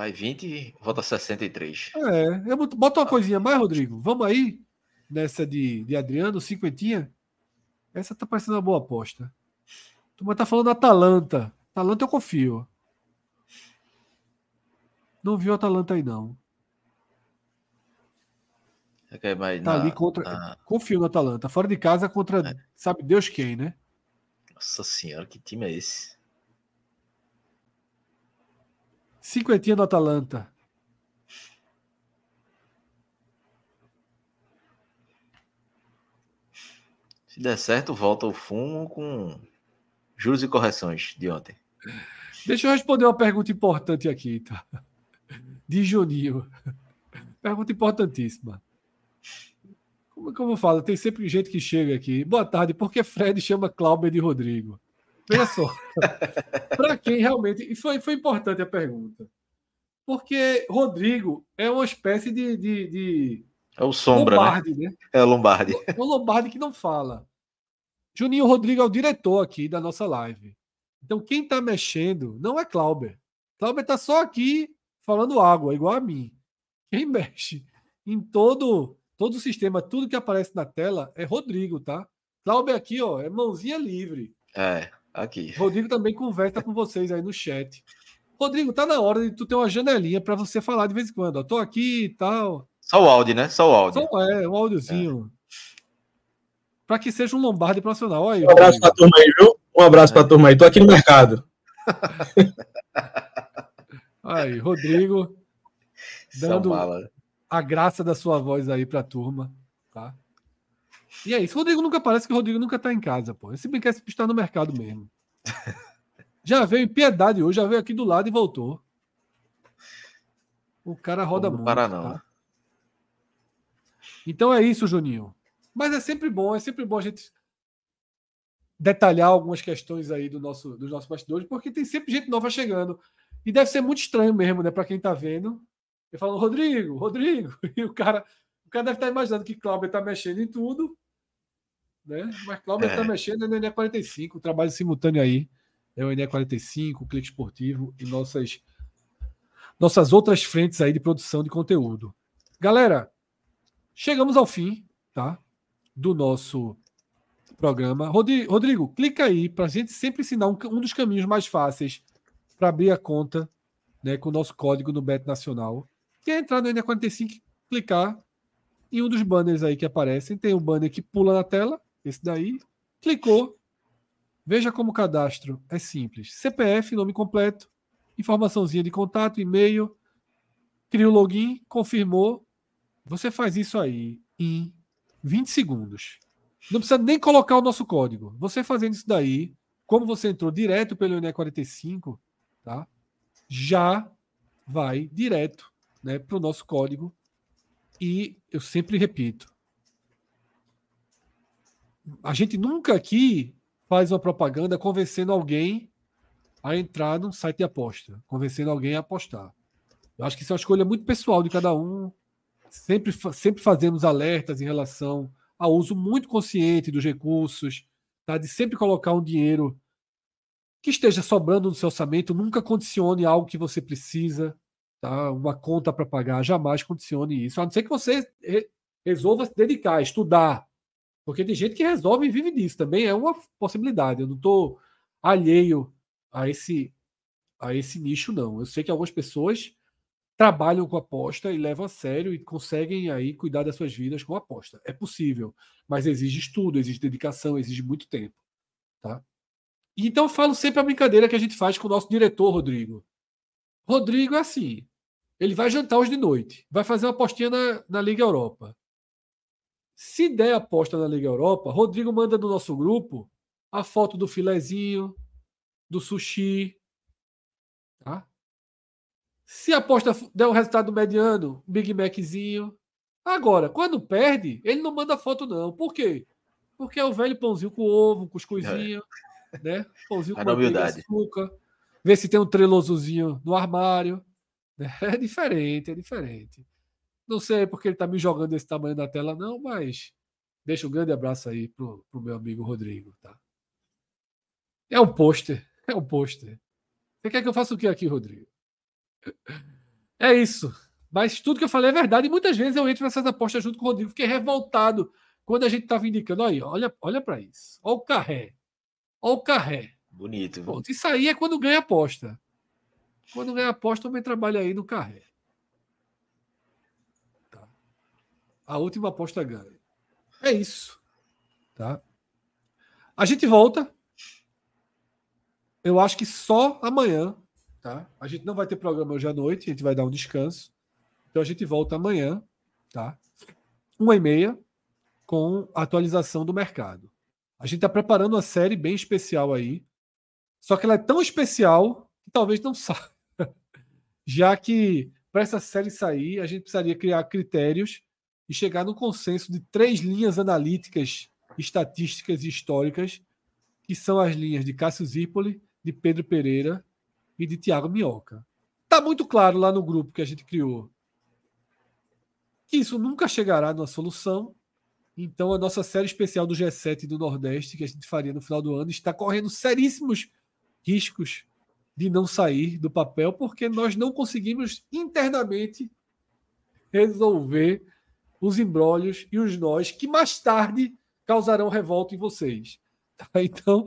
Vai 20 e volta 63. É, eu bota uma coisinha mais, Rodrigo. Vamos aí nessa de, de Adriano, cinquentinha. Essa tá parecendo uma boa aposta. Tu tá falando Atalanta. Atalanta eu confio. Não viu Atalanta aí, não. É mais tá na, ali contra. Na... Confio no Atalanta. Fora de casa contra é. sabe Deus quem, né? Nossa senhora, que time é esse? Cinquentinha no Atalanta. Se der certo, volta o fumo com juros e correções de ontem. Deixa eu responder uma pergunta importante aqui, tá? De Juninho. Pergunta importantíssima. Como, como eu falo, tem sempre gente que chega aqui. Boa tarde, por que Fred chama Cláudio de Rodrigo? Veja só. Para quem realmente. E foi, foi importante a pergunta. Porque Rodrigo é uma espécie de. de, de... É o Sombra. Né? Lombardi, né? né? É o Lombardi. É o Lombardi que não fala. Juninho Rodrigo é o diretor aqui da nossa live. Então, quem está mexendo não é Clauber. Clauber está só aqui falando água, igual a mim. Quem [LAUGHS] mexe em todo Todo o sistema, tudo que aparece na tela é Rodrigo, tá? Cláudio aqui, ó, é mãozinha livre. É, aqui. Rodrigo também conversa com vocês aí no chat. Rodrigo, tá na hora de tu ter uma janelinha para você falar de vez em quando. Ó, tô aqui e tal. Só o áudio, né? Só o áudio. Só, é, um áudiozinho. para que seja um Lombardi profissional. Aí, um abraço para a turma aí, viu? Um abraço para a turma aí. Tô aqui no mercado. [LAUGHS] aí, Rodrigo, dando a graça da sua voz aí para a turma, tá? E é isso. Rodrigo nunca parece que o Rodrigo nunca tá em casa, pô. Esse bem quer se estar no mercado mesmo. [LAUGHS] Já veio em piedade hoje, já veio aqui do lado e voltou. O cara roda muito. Para não. Tá? Então é isso, Juninho. Mas é sempre bom, é sempre bom a gente detalhar algumas questões aí do nosso, dos nossos bastidores, porque tem sempre gente nova chegando. E deve ser muito estranho mesmo, né, para quem está vendo. Eu falo, Rodrigo, Rodrigo, [LAUGHS] e o cara, o cara deve estar tá imaginando que Cláudio está mexendo em tudo, né? Mas Cláudio está é. mexendo no NE45, o trabalho simultâneo aí. É o NE45, o Clique Esportivo e nossas, nossas outras frentes aí de produção de conteúdo. Galera, chegamos ao fim, tá? Do nosso programa. Rodrigo, clica aí para a gente sempre ensinar um, um dos caminhos mais fáceis para abrir a conta né, com o nosso código no Bet Nacional. Que é entrar no NE45 clicar em um dos banners aí que aparecem. Tem um banner que pula na tela, esse daí. Clicou. Veja como o cadastro é simples. CPF, nome completo, informaçãozinha de contato, e-mail, cria o login, confirmou. Você faz isso aí em 20 segundos. Não precisa nem colocar o nosso código. Você fazendo isso daí, como você entrou direto pelo INE45, tá? já vai direto né, para o nosso código. E eu sempre repito: a gente nunca aqui faz uma propaganda convencendo alguém a entrar num site de aposta, convencendo alguém a apostar. Eu acho que isso é uma escolha muito pessoal de cada um. Sempre, sempre fazemos alertas em relação ao uso muito consciente dos recursos, tá? de sempre colocar um dinheiro que esteja sobrando no seu orçamento, nunca condicione algo que você precisa, tá? uma conta para pagar, jamais condicione isso, a não ser que você resolva se dedicar, estudar, porque tem gente que resolve e vive disso, também é uma possibilidade, eu não estou alheio a esse, a esse nicho, não. Eu sei que algumas pessoas trabalham com aposta e levam a sério e conseguem aí cuidar das suas vidas com aposta. É possível, mas exige estudo, exige dedicação, exige muito tempo, tá? Então eu falo sempre a brincadeira que a gente faz com o nosso diretor Rodrigo. Rodrigo é assim, ele vai jantar hoje de noite, vai fazer uma apostinha na, na Liga Europa. Se der aposta na Liga Europa, Rodrigo manda no nosso grupo a foto do filezinho, do sushi, tá? Se a aposta der um resultado mediano, Big Maczinho. Agora, quando perde, ele não manda foto, não. Por quê? Porque é o velho pãozinho com ovo, cuscuzinho, é. né? Pãozinho com açúcar. Ver se tem um trelosozinho no armário. Né? É diferente, é diferente. Não sei porque ele tá me jogando esse tamanho na tela, não, mas deixa um grande abraço aí pro, pro meu amigo Rodrigo, tá? É um pôster, [LAUGHS] é um pôster. Você quer que eu faça o que aqui, Rodrigo? É isso. Mas tudo que eu falei é verdade. E muitas vezes eu entro nessas apostas junto com o Rodrigo. Fiquei revoltado quando a gente estava indicando. Aí, olha, olha para isso. Olha o carré. Olha o carré. Bonito. Pronto, isso aí é quando ganha aposta. Quando ganha aposta, também trabalha aí no carré. Tá. A última aposta ganha. É isso. Tá? A gente volta. Eu acho que só amanhã Tá? A gente não vai ter programa hoje à noite, a gente vai dar um descanso. Então a gente volta amanhã, tá? Uma e meia, com a atualização do mercado. A gente está preparando uma série bem especial aí. Só que ela é tão especial que talvez não [LAUGHS] saia. Já que para essa série sair, a gente precisaria criar critérios e chegar no consenso de três linhas analíticas, estatísticas e históricas, que são as linhas de Cássio Zirpoli, de Pedro Pereira e de Thiago Minhoca. Está muito claro lá no grupo que a gente criou que isso nunca chegará numa solução. Então, a nossa série especial do G7 do Nordeste, que a gente faria no final do ano, está correndo seríssimos riscos de não sair do papel, porque nós não conseguimos internamente resolver os embrólios e os nós que mais tarde causarão revolta em vocês. [LAUGHS] Então,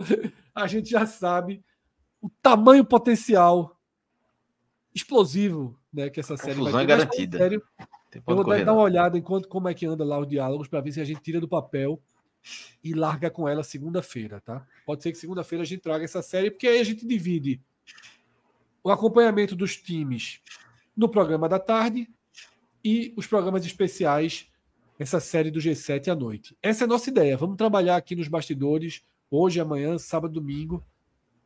a gente já sabe o tamanho potencial explosivo né, que essa série vai ter. é garantida. Sério, eu vou dar, dar uma olhada enquanto como é que anda lá os diálogos para ver se a gente tira do papel e larga com ela segunda-feira, tá? Pode ser que segunda-feira a gente traga essa série, porque aí a gente divide o acompanhamento dos times no programa da tarde e os programas especiais, essa série do G7 à noite. Essa é a nossa ideia. Vamos trabalhar aqui nos bastidores, hoje, amanhã, sábado, domingo,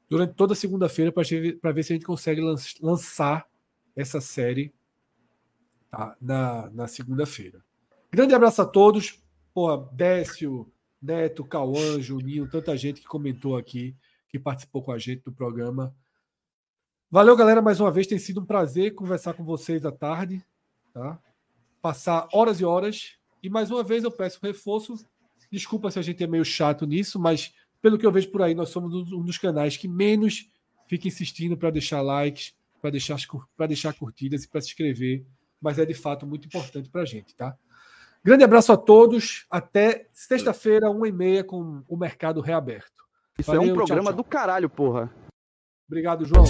durante toda segunda-feira, para ver se a gente consegue lançar essa série tá, na, na segunda-feira. Grande abraço a todos. Pô, Décio, Neto, Cauã, Juninho, tanta gente que comentou aqui, que participou com a gente do programa. Valeu, galera, mais uma vez. Tem sido um prazer conversar com vocês à tarde. Tá? Passar horas e horas. E mais uma vez eu peço reforço. Desculpa se a gente é meio chato nisso, mas pelo que eu vejo por aí, nós somos um dos canais que menos fica insistindo para deixar likes, para deixar, deixar curtidas e para se inscrever. Mas é de fato muito importante para a gente, tá? Grande abraço a todos. Até sexta-feira, uma e meia, com o mercado reaberto. Isso Valeu, é um programa tchau, tchau. do caralho, porra. Obrigado, João.